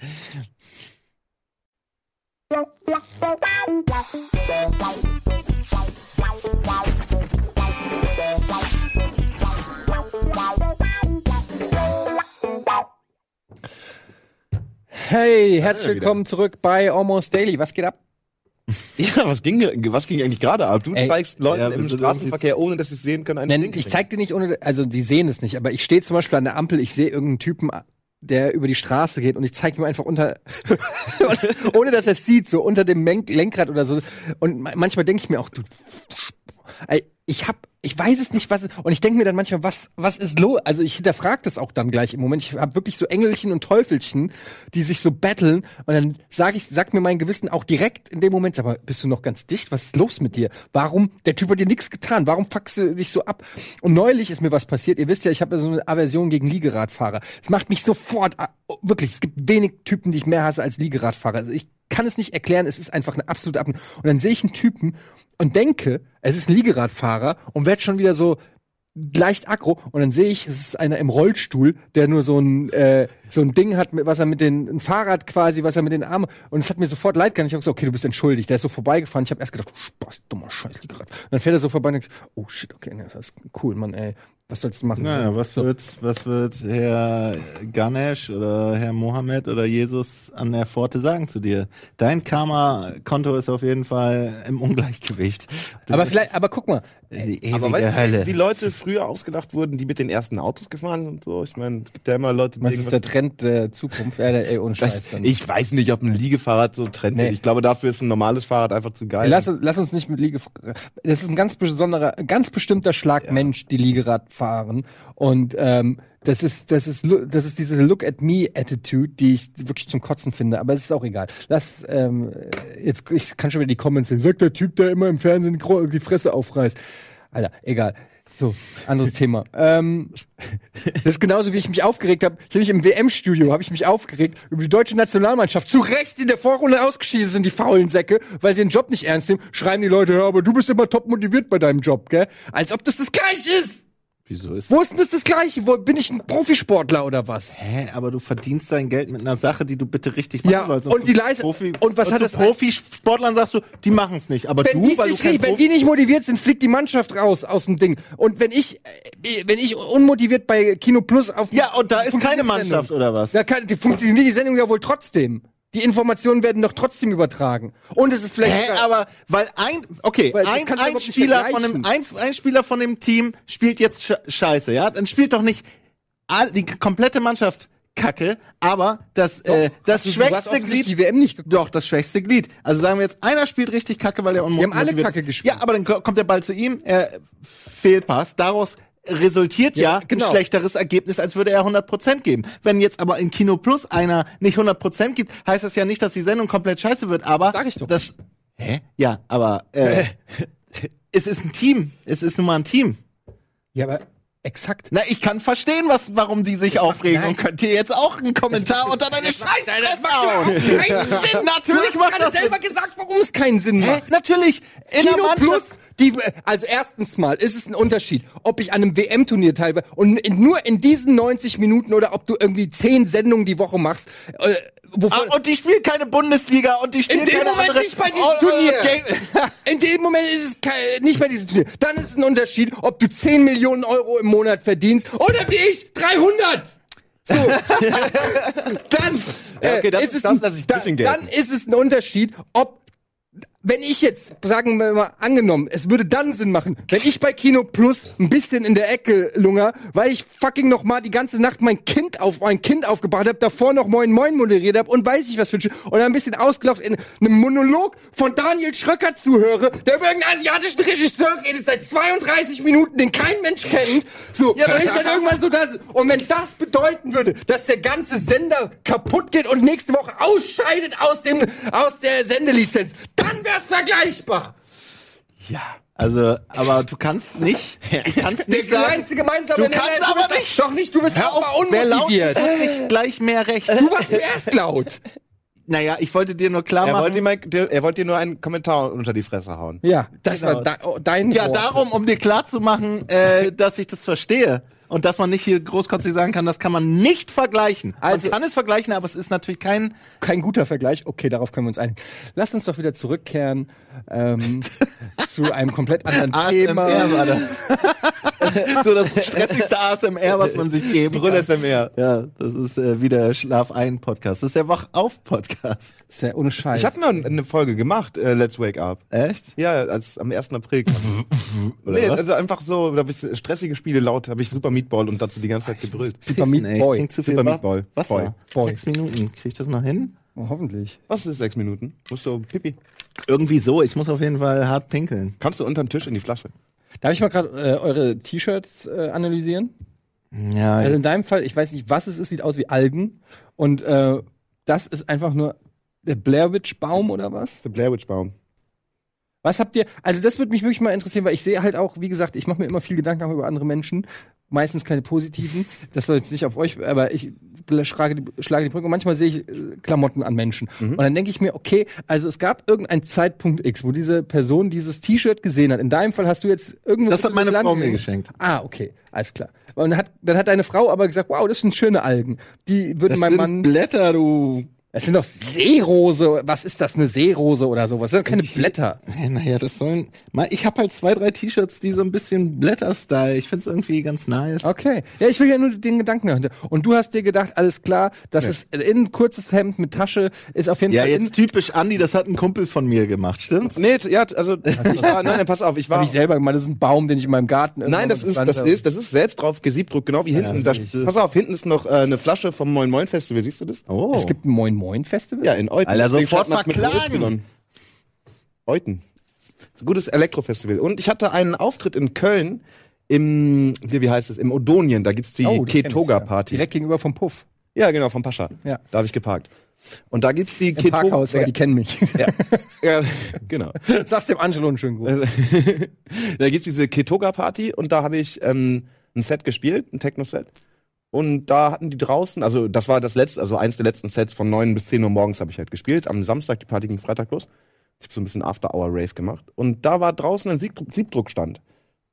S1: Hey, herzlich willkommen zurück bei Almost Daily. Was geht ab?
S2: Ja, was ging, was ging eigentlich gerade ab? Du
S1: Ey,
S2: zeigst Leuten
S3: ja,
S2: im Straßenverkehr, ohne dass sie es sehen können, einen
S1: Nein, ich zeig dir nicht ohne, also die sehen es nicht, aber ich stehe zum Beispiel an der Ampel, ich sehe irgendeinen Typen, der über die Straße geht und ich zeige ihm einfach unter, ohne dass er es sieht, so unter dem Lenk Lenkrad oder so. Und ma- manchmal denke ich mir auch, du, ey, ich hab, ich weiß es nicht, was ist, und ich denke mir dann manchmal, was, was ist los? Also ich hinterfrage das auch dann gleich im Moment. Ich habe wirklich so Engelchen und Teufelchen, die sich so battlen und dann sage ich, sagt mir mein Gewissen auch direkt in dem Moment, sag mal, bist du noch ganz dicht? Was ist los mit dir? Warum? Der Typ hat dir nichts getan. Warum fuckst du dich so ab? Und neulich ist mir was passiert. Ihr wisst ja, ich habe ja so eine Aversion gegen Liegeradfahrer. Es macht mich sofort, ah, wirklich, es gibt wenig Typen, die ich mehr hasse als Liegeradfahrer. Also ich kann es nicht erklären, es ist einfach eine absolute Ab. Und dann sehe ich einen Typen und denke, es ist ein Liegeradfahrer und werd schon wieder so leicht aggro und dann sehe ich, es ist einer im Rollstuhl, der nur so ein äh, so ein Ding hat, was er mit den ein Fahrrad quasi, was er mit den Armen und es hat mir sofort leid getan. Ich habe gesagt, okay, du bist entschuldigt. Der ist so vorbeigefahren. Ich habe erst gedacht, du Spaß, dummer Scheiß Liegerad. Und dann fährt er so vorbei und ich, oh shit, okay, nee, das ist cool, Mann, ey. Was sollst du machen?
S3: Naja, was
S1: so.
S3: wird, was wird Herr Ganesh oder Herr Mohammed oder Jesus an der Pforte sagen zu dir? Dein Karma-Konto ist auf jeden Fall im Ungleichgewicht. Du
S1: Aber vielleicht, aber guck mal,
S3: die ewige
S2: Aber weißt du,
S3: Hölle.
S2: wie Leute früher ausgedacht wurden, die mit den ersten Autos gefahren sind und so? Ich meine, es gibt ja immer Leute, die
S1: das ist der Trend der Zukunft. Ja, der, ey, ohne Scheiß.
S2: das, ich weiß nicht, ob ein Liegefahrrad so Trend
S1: Nee.
S2: ist. Ich glaube, dafür ist ein normales Fahrrad einfach zu geil.
S1: Lass, lass uns nicht mit Liege. Das ist ein ganz besonderer, ganz bestimmter Schlag Mensch, die Liegerad fahren. Und ähm, das ist, das ist, das ist diese Look at me Attitude, die ich wirklich zum Kotzen finde. Aber es ist auch egal. Lass ähm, jetzt, ich kann schon wieder die Comments sehen. Sagt der Typ, der immer im Fernsehen die Fresse aufreißt. Alter, egal. So, anderes Thema. Ähm, das ist genauso, wie ich mich aufgeregt habe. Ich habe mich im WM-Studio habe ich mich aufgeregt über die deutsche Nationalmannschaft. Zu Recht in der Vorrunde ausgeschieden sind die faulen Säcke, weil sie den Job nicht ernst nehmen. Schreien die Leute, ja, aber du bist immer top motiviert bei deinem Job, gell? Als ob das das Gleiche ist.
S3: Wieso ist
S1: Wo ist denn das das Gleiche? Wo bin ich ein Profisportler oder was?
S3: Hä, aber du verdienst dein Geld mit einer Sache, die du bitte richtig machen
S1: Ja,
S3: sollst.
S1: und die Leis-
S3: Profi
S1: und was hat
S3: zu
S1: das-
S3: Profisportlern sagst du, die machen es nicht. Aber
S1: Wenn,
S3: du, weil
S1: nicht,
S3: du
S1: wenn
S3: Profi
S1: die nicht motiviert sind, fliegt die Mannschaft raus aus dem Ding. Und wenn ich, äh, wenn ich unmotiviert bei Kino Plus auf
S3: Ja, und da ist keine Mannschaft oder was?
S1: Da kann, die funktioniert die Sendung ja wohl trotzdem. Die Informationen werden doch trotzdem übertragen. Und es ist vielleicht.
S3: Hä,
S1: sogar-
S3: aber weil ein okay,
S1: Weil
S3: ein, ein Spieler von dem ein, ein Spieler von dem Team spielt jetzt Sch Scheiße, ja? Dann spielt doch nicht die komplette Mannschaft Kacke, aber das äh, das
S1: du, du
S3: schwächste Glied
S1: die WM nicht geguckt.
S3: doch das schwächste Glied. Also sagen wir jetzt einer spielt richtig Kacke, weil er unmotiviert
S1: Die haben alle. Kacke gespielt.
S3: Ja, aber dann ko- kommt der Ball zu ihm, er Fehlpass, daraus resultiert ja,
S1: Ja, genau.
S3: ein schlechteres Ergebnis, als würde er 100% geben. Wenn jetzt aber in Kino Plus einer nicht 100% gibt, heißt das ja nicht, dass die Sendung komplett scheiße wird, aber
S1: Sag ich doch
S3: das Hä? Ja, aber äh, es ist ein Team. Es ist nun mal ein Team.
S1: Ja, aber exakt.
S3: Na, ich kann verstehen, was, warum die sich aufregen
S1: nein.
S3: und könnt ihr jetzt auch einen Kommentar unter deine Scheißfresse
S1: macht
S3: hauen.
S1: überhaupt keinen Sinn.
S3: Natürlich
S1: du
S3: macht
S1: hast gerade
S3: das
S1: selber gesagt, warum es keinen Sinn
S3: Hä?
S1: macht.
S3: Natürlich. In
S1: Kino Plus, die, also erstens mal ist es ein Unterschied, ob ich an einem WM-Turnier teilweise und in, nur in diesen 90 Minuten oder ob du irgendwie 10 Sendungen die Woche machst, äh, wovon,
S3: Ah, und die spielt keine Bundesliga und die spielt
S1: in dem
S3: keine
S1: Moment
S3: andere.
S1: nicht bei diesem
S3: Oh,
S1: Turnier.
S3: okay.
S1: In dem Moment ist es kein, nicht bei diesem Turnier. Dann ist es ein Unterschied, ob du 10 Millionen Euro im Monat verdienst oder wie ich 300. So. dann,
S2: Ja, okay, das
S1: äh,
S2: ist
S1: es
S2: das,
S1: ein, dann ist es ein Unterschied, ob wenn ich jetzt, sagen wir mal, angenommen, es würde dann Sinn machen, wenn ich bei Kino Plus ein bisschen in der Ecke lunger, weil ich fucking noch mal die ganze Nacht mein Kind auf mein Kind aufgebaut habe, davor noch Moin Moin moderiert habe und weiß ich was für ein Sch- und ein bisschen ausgelacht in einem Monolog von Daniel Schröcker zuhöre, der über irgendeinen asiatischen Regisseur redet seit 32 Minuten, den kein Mensch kennt. So, ja, dann ich dann irgendwann so das und wenn das bedeuten würde, dass der ganze Sender kaputt geht und nächste Woche ausscheidet aus dem aus der Sendelizenz, dann wär's vergleichbar.
S3: Ja. Also, aber du kannst nicht, du kannst
S1: Der
S3: nicht sagen,
S1: kleinste gemeinsame
S3: du
S1: Nenner
S3: kannst
S1: ist,
S3: aber
S1: bist
S3: nicht.
S1: Doch nicht, du bist
S3: Hör
S1: aber
S3: auf, wer laut ist,
S1: unmotiviert.
S3: hat nicht gleich mehr Recht.
S1: Du warst zuerst laut.
S3: Naja, ich wollte dir nur klar
S2: Er
S3: machen.
S2: wollte, mal, der, er wollte dir nur einen Kommentar unter die Fresse hauen.
S1: Ja, das
S2: Genau.
S1: war da, oh, dein
S3: Ja,
S1: Wort.
S3: darum, um dir klar zu machen, äh, dass ich das verstehe. Und dass man nicht hier großkotzig sagen kann, das kann man nicht vergleichen.
S1: Also-
S3: man kann es vergleichen, aber es ist natürlich kein.
S1: Kein guter Vergleich. Okay, darauf können wir uns einigen. Lasst uns doch wieder zurückkehren ähm, zu einem komplett anderen Thema.
S3: War das. so das stressigste ASMR, was man sich geben
S2: Brüll
S3: kann.
S2: SMR.
S3: Ja, das ist äh, wieder Schlaf ein Podcast. Das ist der Wach auf Podcast.
S1: ist ja ohne Scheiß.
S2: Ich habe mal eine Folge gemacht, äh, Let's Wake Up.
S3: Echt?
S2: Ja, als am 1. April.
S3: Oder
S2: nee,
S3: was?
S2: also einfach so, da hab ich stressige Spiele laut, habe ich Super Meatball und dazu die ganze Zeit gebrüllt.
S1: Super
S3: Pissen,
S1: Meat
S3: ey, ich
S1: Boy.
S3: trink zu viel
S2: Super
S3: Wa-
S2: Meat Boy. Boy.
S1: Boy.
S3: Sechs Minuten. Krieg ich das noch hin?
S1: Oh, hoffentlich.
S2: Was ist sechs Minuten? Musst du Pipi?
S3: Irgendwie so. Ich muss auf jeden Fall hart pinkeln.
S2: Kannst du unterm Tisch in die Flasche?
S1: Darf ich mal gerade äh, eure T-Shirts äh, analysieren?
S3: Ja,
S1: Also in deinem Fall, ich weiß nicht, was es ist, sieht aus wie Algen. Und äh, das ist einfach nur der Blair Witch Baum oder was?
S2: Der Blair Witch Baum.
S1: Was habt ihr? Also das würde mich wirklich mal interessieren, weil ich sehe halt auch, wie gesagt, ich mache mir immer viel Gedanken auch über andere Menschen. Meistens keine positiven. Das soll jetzt nicht auf euch, aber ich schlage die, schlage die Brücke. Und manchmal sehe ich äh, Klamotten an Menschen. Und dann denke ich mir, okay, also es gab irgendeinen Zeitpunkt X, wo diese Person dieses T-Shirt gesehen hat. In deinem Fall hast du jetzt irgendwo.
S3: Das hat meine
S1: Land-
S3: Frau mir geschenkt.
S1: Ah, okay, alles klar. Und dann hat, dann hat deine Frau aber gesagt, wow, das sind schöne Algen. Die würden
S3: das
S1: mein
S3: sind
S1: Mann.
S3: Blätter, du.
S1: Das sind doch Seerose. Was ist das, eine Seerose oder sowas? Das sind doch keine Blätter.
S3: Naja, das sollen. Mal, ich habe halt zwei, drei T-Shirts, die so ein bisschen Blätter-Style. Ich find's irgendwie ganz nice.
S1: Okay. Ja, ich will ja nur den Gedanken dahinter. Und du hast dir gedacht, alles klar, das ist in kurzes Hemd mit Tasche, ist auf jeden
S3: Ja,
S1: Fall
S3: jetzt
S1: in.
S3: typisch Andi, das hat ein Kumpel von mir gemacht, stimmt's?
S2: Nee, ja, also ich war, nein, nein, pass auf, ich war.
S1: Hab ich selber gemacht, das ist ein Baum, den ich in meinem Garten
S2: Nein, das ist, das ist, das ist selbst drauf gesiebdruckt, genau wie hinten.
S3: das
S2: das, pass auf, hinten ist noch äh, eine Flasche vom Moin Moin Festival, siehst du das?
S3: Oh.
S1: Es gibt ein Moin Moin Festival?
S2: Ja, in Euten.
S3: Alter, sofort verklagen.
S2: Euten. Gutes Elektrofestival. Und ich hatte einen Auftritt in Köln im, wie, wie heißt es, im Odonien, da gibt's die
S1: Oh,
S2: Ketoga-Party.
S1: Ja. Direkt gegenüber vom Puff.
S2: Ja, genau, vom Pascha.
S1: Ja.
S2: Da habe ich geparkt. Und da gibt's die
S1: Im Parkhaus, weil die kennen mich.
S2: Ja, ja, genau.
S1: Sag's dem Angelo einen schönen Gruß.
S2: da gibt's diese Ketoga-Party und da habe ich ähm, ein Set gespielt, ein Techno-Set. Und da hatten die draußen, also das war das letzte, also eins der letzten Sets von 9 bis 10 Uhr morgens habe ich halt gespielt. Am Samstag, die Party ging Freitag los. Ich habe so ein bisschen After-Hour-Rave gemacht. Und da war draußen ein Siebdruck, Siebdruckstand.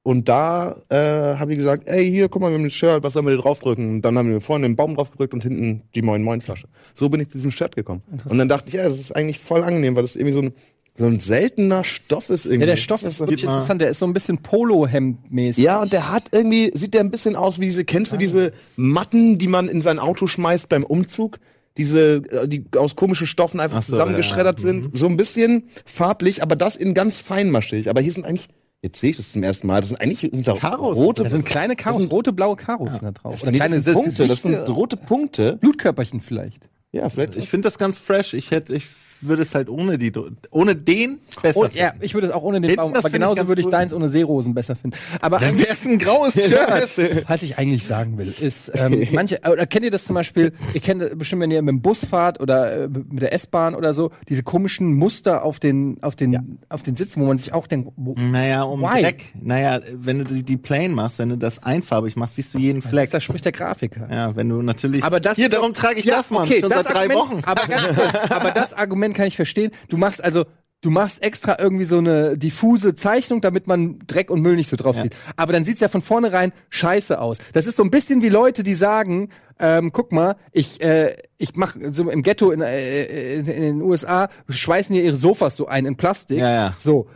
S2: Und da äh, habe ich gesagt, ey, hier, guck mal, wir haben ein Shirt, was sollen wir da draufdrücken? Und dann haben wir vorne den Baum draufgedrückt und hinten die Moin Moin Flasche. So bin ich zu diesem Shirt gekommen. Und dann dachte ich, ja, das ist eigentlich voll angenehm, weil das irgendwie so ein, so ein seltener Stoff ist irgendwie.
S1: Ja, der Stoff ist wirklich interessant. Der ist so ein bisschen Polo-Hemd-mäßig.
S2: ja, und der hat irgendwie, sieht der ein bisschen aus wie diese, kennst du diese Matten, die man in sein Auto schmeißt beim Umzug? Diese, äh, die aus komischen Stoffen einfach
S3: Ach so,
S2: zusammengeschreddert
S3: ja.
S2: sind. So ein bisschen farblich, aber das in ganz feinmaschig. Aber hier sind eigentlich, jetzt sehe ich das zum ersten Mal, das sind eigentlich unter
S3: Karos.
S2: rote,
S1: Das sind kleine Karos, rote, blaue Karos sind da drauf.
S2: das sind,
S1: kleine
S2: das sind Punkte, das sind rote Punkte.
S1: Blutkörperchen vielleicht.
S2: Ja, vielleicht.
S3: Ich finde das ganz fresh. Ich hätte, ich würde es halt ohne die, ohne den besser
S1: Oh, ja, ich würde es auch ohne den Baum,
S3: das
S1: aber genauso würde ich deins ohne Seerosen besser finden. Aber
S3: Dann wäre es ein graues Shirt.
S1: was ich eigentlich sagen will, ist, ähm, manche, oder kennt ihr das zum Beispiel, ihr kennt das bestimmt, wenn ihr mit dem Bus fahrt oder äh, mit der S-Bahn oder so, diese komischen Muster auf den, auf den, auf den Sitzen, wo man sich auch denkt, wo,
S3: Naja, um
S1: Why?
S3: Dreck. Naja, wenn du die, die Plane machst, wenn du das einfarbig machst, siehst du jeden Fleck.
S1: da spricht der Grafiker.
S3: Ja, wenn du natürlich.
S1: Aber das
S3: Hier, darum trage ich
S1: Ja,
S3: das, Mann.
S1: Okay,
S3: schon
S1: das
S3: seit drei
S1: Argument,
S3: Wochen.
S1: Aber, ganz aber das Argument kann ich verstehen. Du machst also, du machst extra irgendwie so eine diffuse Zeichnung, damit man Dreck und Müll nicht so drauf
S3: Ja.
S1: sieht. Aber dann sieht's ja von vornherein scheiße aus. Das ist so ein bisschen wie Leute, die sagen, ähm, guck mal, ich, äh, ich mach so im Ghetto in, äh, in, in den USA schweißen hier ihre Sofas so ein in Plastik.
S3: Ja, ja.
S1: So.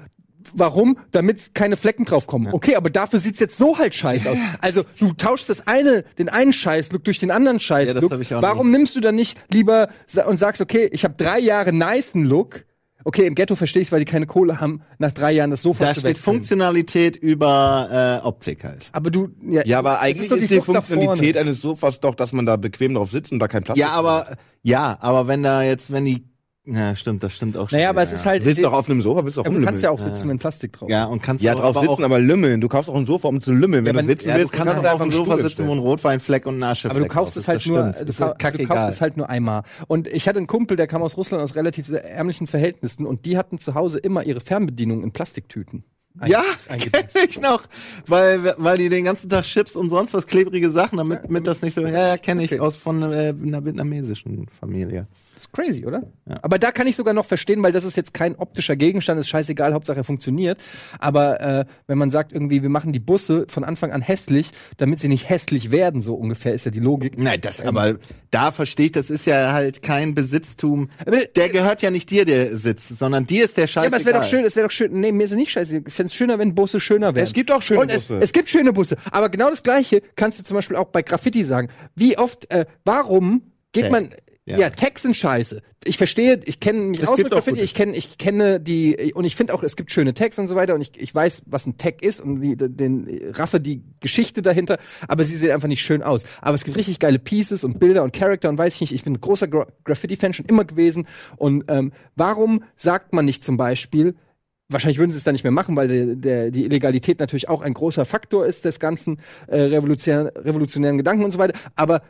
S1: Warum? Damit keine Flecken drauf kommen. Okay, aber dafür sieht's jetzt so halt scheiße aus. Also, du tauschst das eine, den einen Scheiß-Look durch den anderen Scheiß-Look.
S3: Ja, das hab ich auch
S1: Warum nimmst du dann nicht lieber und sagst, okay, ich habe drei Jahre nicen Look. Okay, im Ghetto verstehe ich weil die keine Kohle haben, nach drei Jahren das Sofa
S3: Da
S1: zu
S3: steht
S1: wechseln.
S3: Funktionalität über äh, Optik halt.
S1: Aber du, ja,
S2: Ja, aber
S1: das
S2: eigentlich
S1: so
S2: ist, die
S1: Flucht nach
S2: Funktionalität eines Sofas doch, dass man da bequem drauf sitzt und da kein Plastik
S3: Ja, aber ja, aber wenn da jetzt, wenn die, ja, stimmt, das stimmt auch. schon
S1: Naja, aber es
S3: wieder,
S1: ist
S3: ja.
S1: halt.
S2: Du willst doch auf einem Sofa, willst doch
S1: aber du kannst ja auch sitzen, wenn Plastik drauf.
S3: ja und kannst
S2: Ja,
S3: du
S2: drauf
S3: aber
S2: sitzen,
S3: auch,
S2: aber lümmeln. Du kaufst auch ein Sofa, um zu lümmeln. Wenn
S1: Ja,
S2: du sitzen
S3: ja, du
S2: willst,
S3: kannst auch
S2: du
S3: auf dem Sofa sitzen, wo ein. Rotweinfleck und ein Aschefleck
S1: Aber du kaufst
S3: drauf
S1: es halt
S3: Das
S1: nur, du,
S3: Ist ja
S1: du kaufst es halt nur einmal. Und ich hatte einen Kumpel, der kam aus Russland aus relativ ärmlichen Verhältnissen und die hatten zu Hause immer ihre Fernbedienung in Plastiktüten. Ein-
S3: Ja, kenne ich noch, weil weil die den ganzen Tag Chips und sonst was klebrige Sachen, damit damit das nicht so. Ja, ja, kenne ich
S1: Okay.
S3: aus von äh, einer vietnamesischen Familie.
S1: Das ist crazy, oder? Aber da kann ich sogar noch verstehen, weil das ist jetzt kein optischer Gegenstand, ist scheißegal, Hauptsache er funktioniert. Aber äh, wenn man sagt, irgendwie, wir machen die Busse von Anfang an hässlich, damit sie nicht hässlich werden, so ungefähr ist ja die Logik.
S3: Nein, das aber da verstehe ich, das ist ja halt kein Besitztum.
S1: Aber-
S3: Der gehört ja nicht dir der Sitz, sondern dir ist der Scheiß.
S1: Ja, aber es wäre doch schön, es wäre doch schön. Nee, mir ist es nicht scheiße. Ich fände es schöner, wenn Busse schöner wären.
S2: Es gibt auch schöne
S1: und es,
S2: Busse.
S1: Es gibt schöne Busse. Aber genau das Gleiche kannst du zum Beispiel auch bei Graffiti sagen. Wie oft, äh, warum geht man,
S3: Ja.
S1: ja, Tags sind scheiße. Ich verstehe, ich kenne mich
S3: Es
S1: aus mit Graffiti, ich kenne, ich kenne die, und ich finde auch, es gibt schöne Tags und so weiter und ich, ich weiß, was ein Tag ist und wie, den, raffe die Geschichte dahinter, aber sie sehen einfach nicht schön aus. Aber es gibt richtig geile Pieces und Bilder und Charakter und weiß ich nicht, ich bin ein großer Gra Graffiti-Fan schon immer gewesen und ähm, warum sagt man nicht zum Beispiel, Wahrscheinlich würden sie es dann nicht mehr machen, weil der, der, die Illegalität natürlich auch ein großer Faktor ist des ganzen äh, revolutionären, revolutionären Gedanken und so weiter. Aber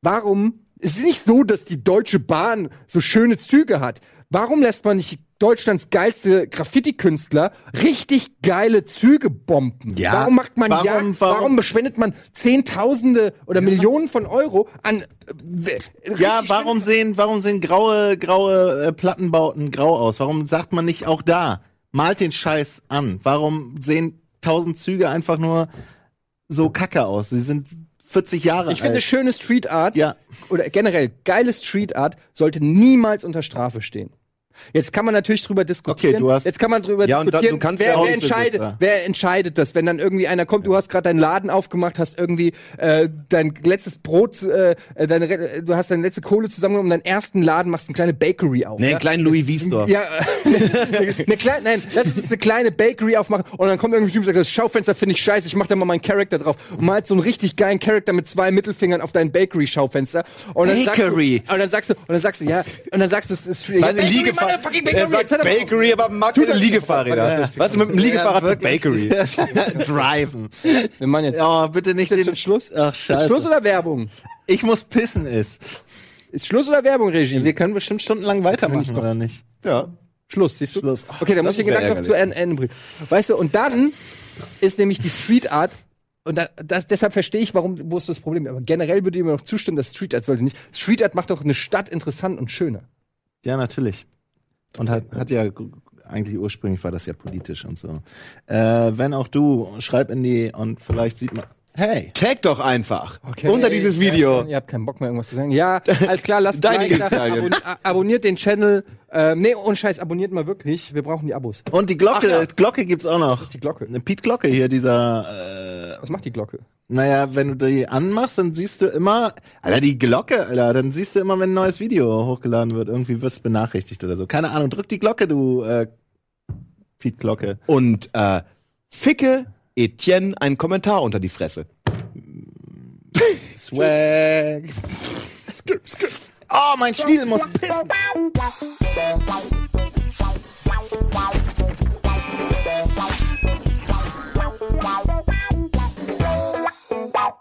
S1: warum es ist nicht so, dass die Deutsche Bahn so schöne Züge hat. Warum lässt man nicht Deutschlands geilste Graffiti-Künstler richtig geile Züge bomben?
S3: Ja,
S1: warum macht man
S3: warum-
S1: ja, warum,
S3: warum-
S1: verschwendet man Zehntausende oder Millionen von Euro an äh,
S3: Ja, warum sehen, warum sehen graue, graue äh, Plattenbauten grau aus? Warum sagt man nicht auch da, malt den Scheiß an? Warum sehen tausend Züge einfach nur so kacke aus? Sie sind 40 Jahre
S1: Ich finde,
S3: alt.
S1: schöne Street Art
S3: Ja.
S1: oder generell geile Street Art sollte niemals unter Strafe stehen. Jetzt kann man natürlich drüber diskutieren.
S3: Okay, du hast-
S1: Jetzt kann man drüber
S2: Ja, da-
S1: diskutieren.
S2: kannst
S1: wer,
S2: ja
S1: wer entscheidet,
S3: Besitzer.
S1: wer entscheidet das, wenn dann irgendwie einer kommt, du hast gerade deinen Laden aufgemacht, hast irgendwie äh, dein letztes Brot, äh, deine, Re- du hast deine letzte Kohle zusammengenommen, deinen ersten Laden machst eine kleine Bakery auf.
S2: Nee,
S1: ja?
S2: einen kleinen Louis V-Store.
S1: Ja, eine kleine, nein, lass uns eine kleine Bakery aufmachen und dann kommt irgendwie ein Typ und sagt, das Schaufenster finde ich scheiße, ich mach da mal meinen Charakter drauf und malt so einen richtig geilen Charakter mit zwei Mittelfingern auf dein Bakery-Schaufenster und dann
S2: Bakery.
S1: sagst du, und dann sagst du, und dann sagst du, ja, und dann sagst du, es ist ja,
S2: Seine
S1: Bakery,
S2: Er
S1: Bakery,
S2: sagt
S1: jetzt hat er-
S2: Bakery, aber mag keine Liegefahrräder. Was ist mit dem Liegefahrrad
S3: Ja,
S2: zur Bakery?
S3: wirklich. Driven.
S1: Wir machen jetzt,
S3: Ja, bitte nicht
S1: ist
S3: den
S1: Schluss?
S3: Ach,
S1: Ist
S3: scheiße.
S1: Schluss oder Werbung?
S3: ich muss pissen ist.
S1: Ist Schluss oder Werbung, Regie?
S3: Wir können bestimmt stundenlang weitermachen, oder nicht?
S2: Ja.
S1: Schluss, siehst du?
S3: Schluss.
S1: Okay, dann muss ich den
S2: ist
S1: Gedanken noch zu Ende- Ende bringen. Weißt du, und dann ist nämlich die Street Art, und da, das, deshalb verstehe ich, warum, wo ist das Problem. Aber generell würde ich mir noch zustimmen, dass Street Art sollte nicht. Street Art macht doch eine Stadt interessant und schöner.
S3: Ja, natürlich. Und hat, hat ja eigentlich ursprünglich war das ja politisch und so. Äh, wenn auch du, schreib in die und vielleicht sieht man. Hey!
S2: Tag doch einfach unter dieses Video.
S1: Ihr habt keinen Bock mehr, irgendwas zu sagen. Ja, alles klar, lasst
S2: Deine
S1: ein Like abon abonniert den Channel. Ähm, nee, ohne Scheiß, abonniert mal wirklich. Wir brauchen die Abos.
S3: Und die Glocke,
S1: Ach ja.
S3: Glocke gibt's auch noch.
S1: ist die Glocke?
S3: Eine Piet Glocke hier, dieser, äh,
S1: Was macht die Glocke?
S3: Naja, wenn du die anmachst, dann siehst du immer, Alter, die Glocke, Alter, dann siehst du immer, wenn ein neues Video hochgeladen wird. Irgendwie wirst du benachrichtigt oder so. Keine Ahnung, drück die Glocke, du äh, Piet Glocke.
S2: Und äh, ficke Etienne einen Kommentar unter die Fresse.
S3: Swag. skip, skip. Oh, mein Spiel muss pissen. Wow. Bye.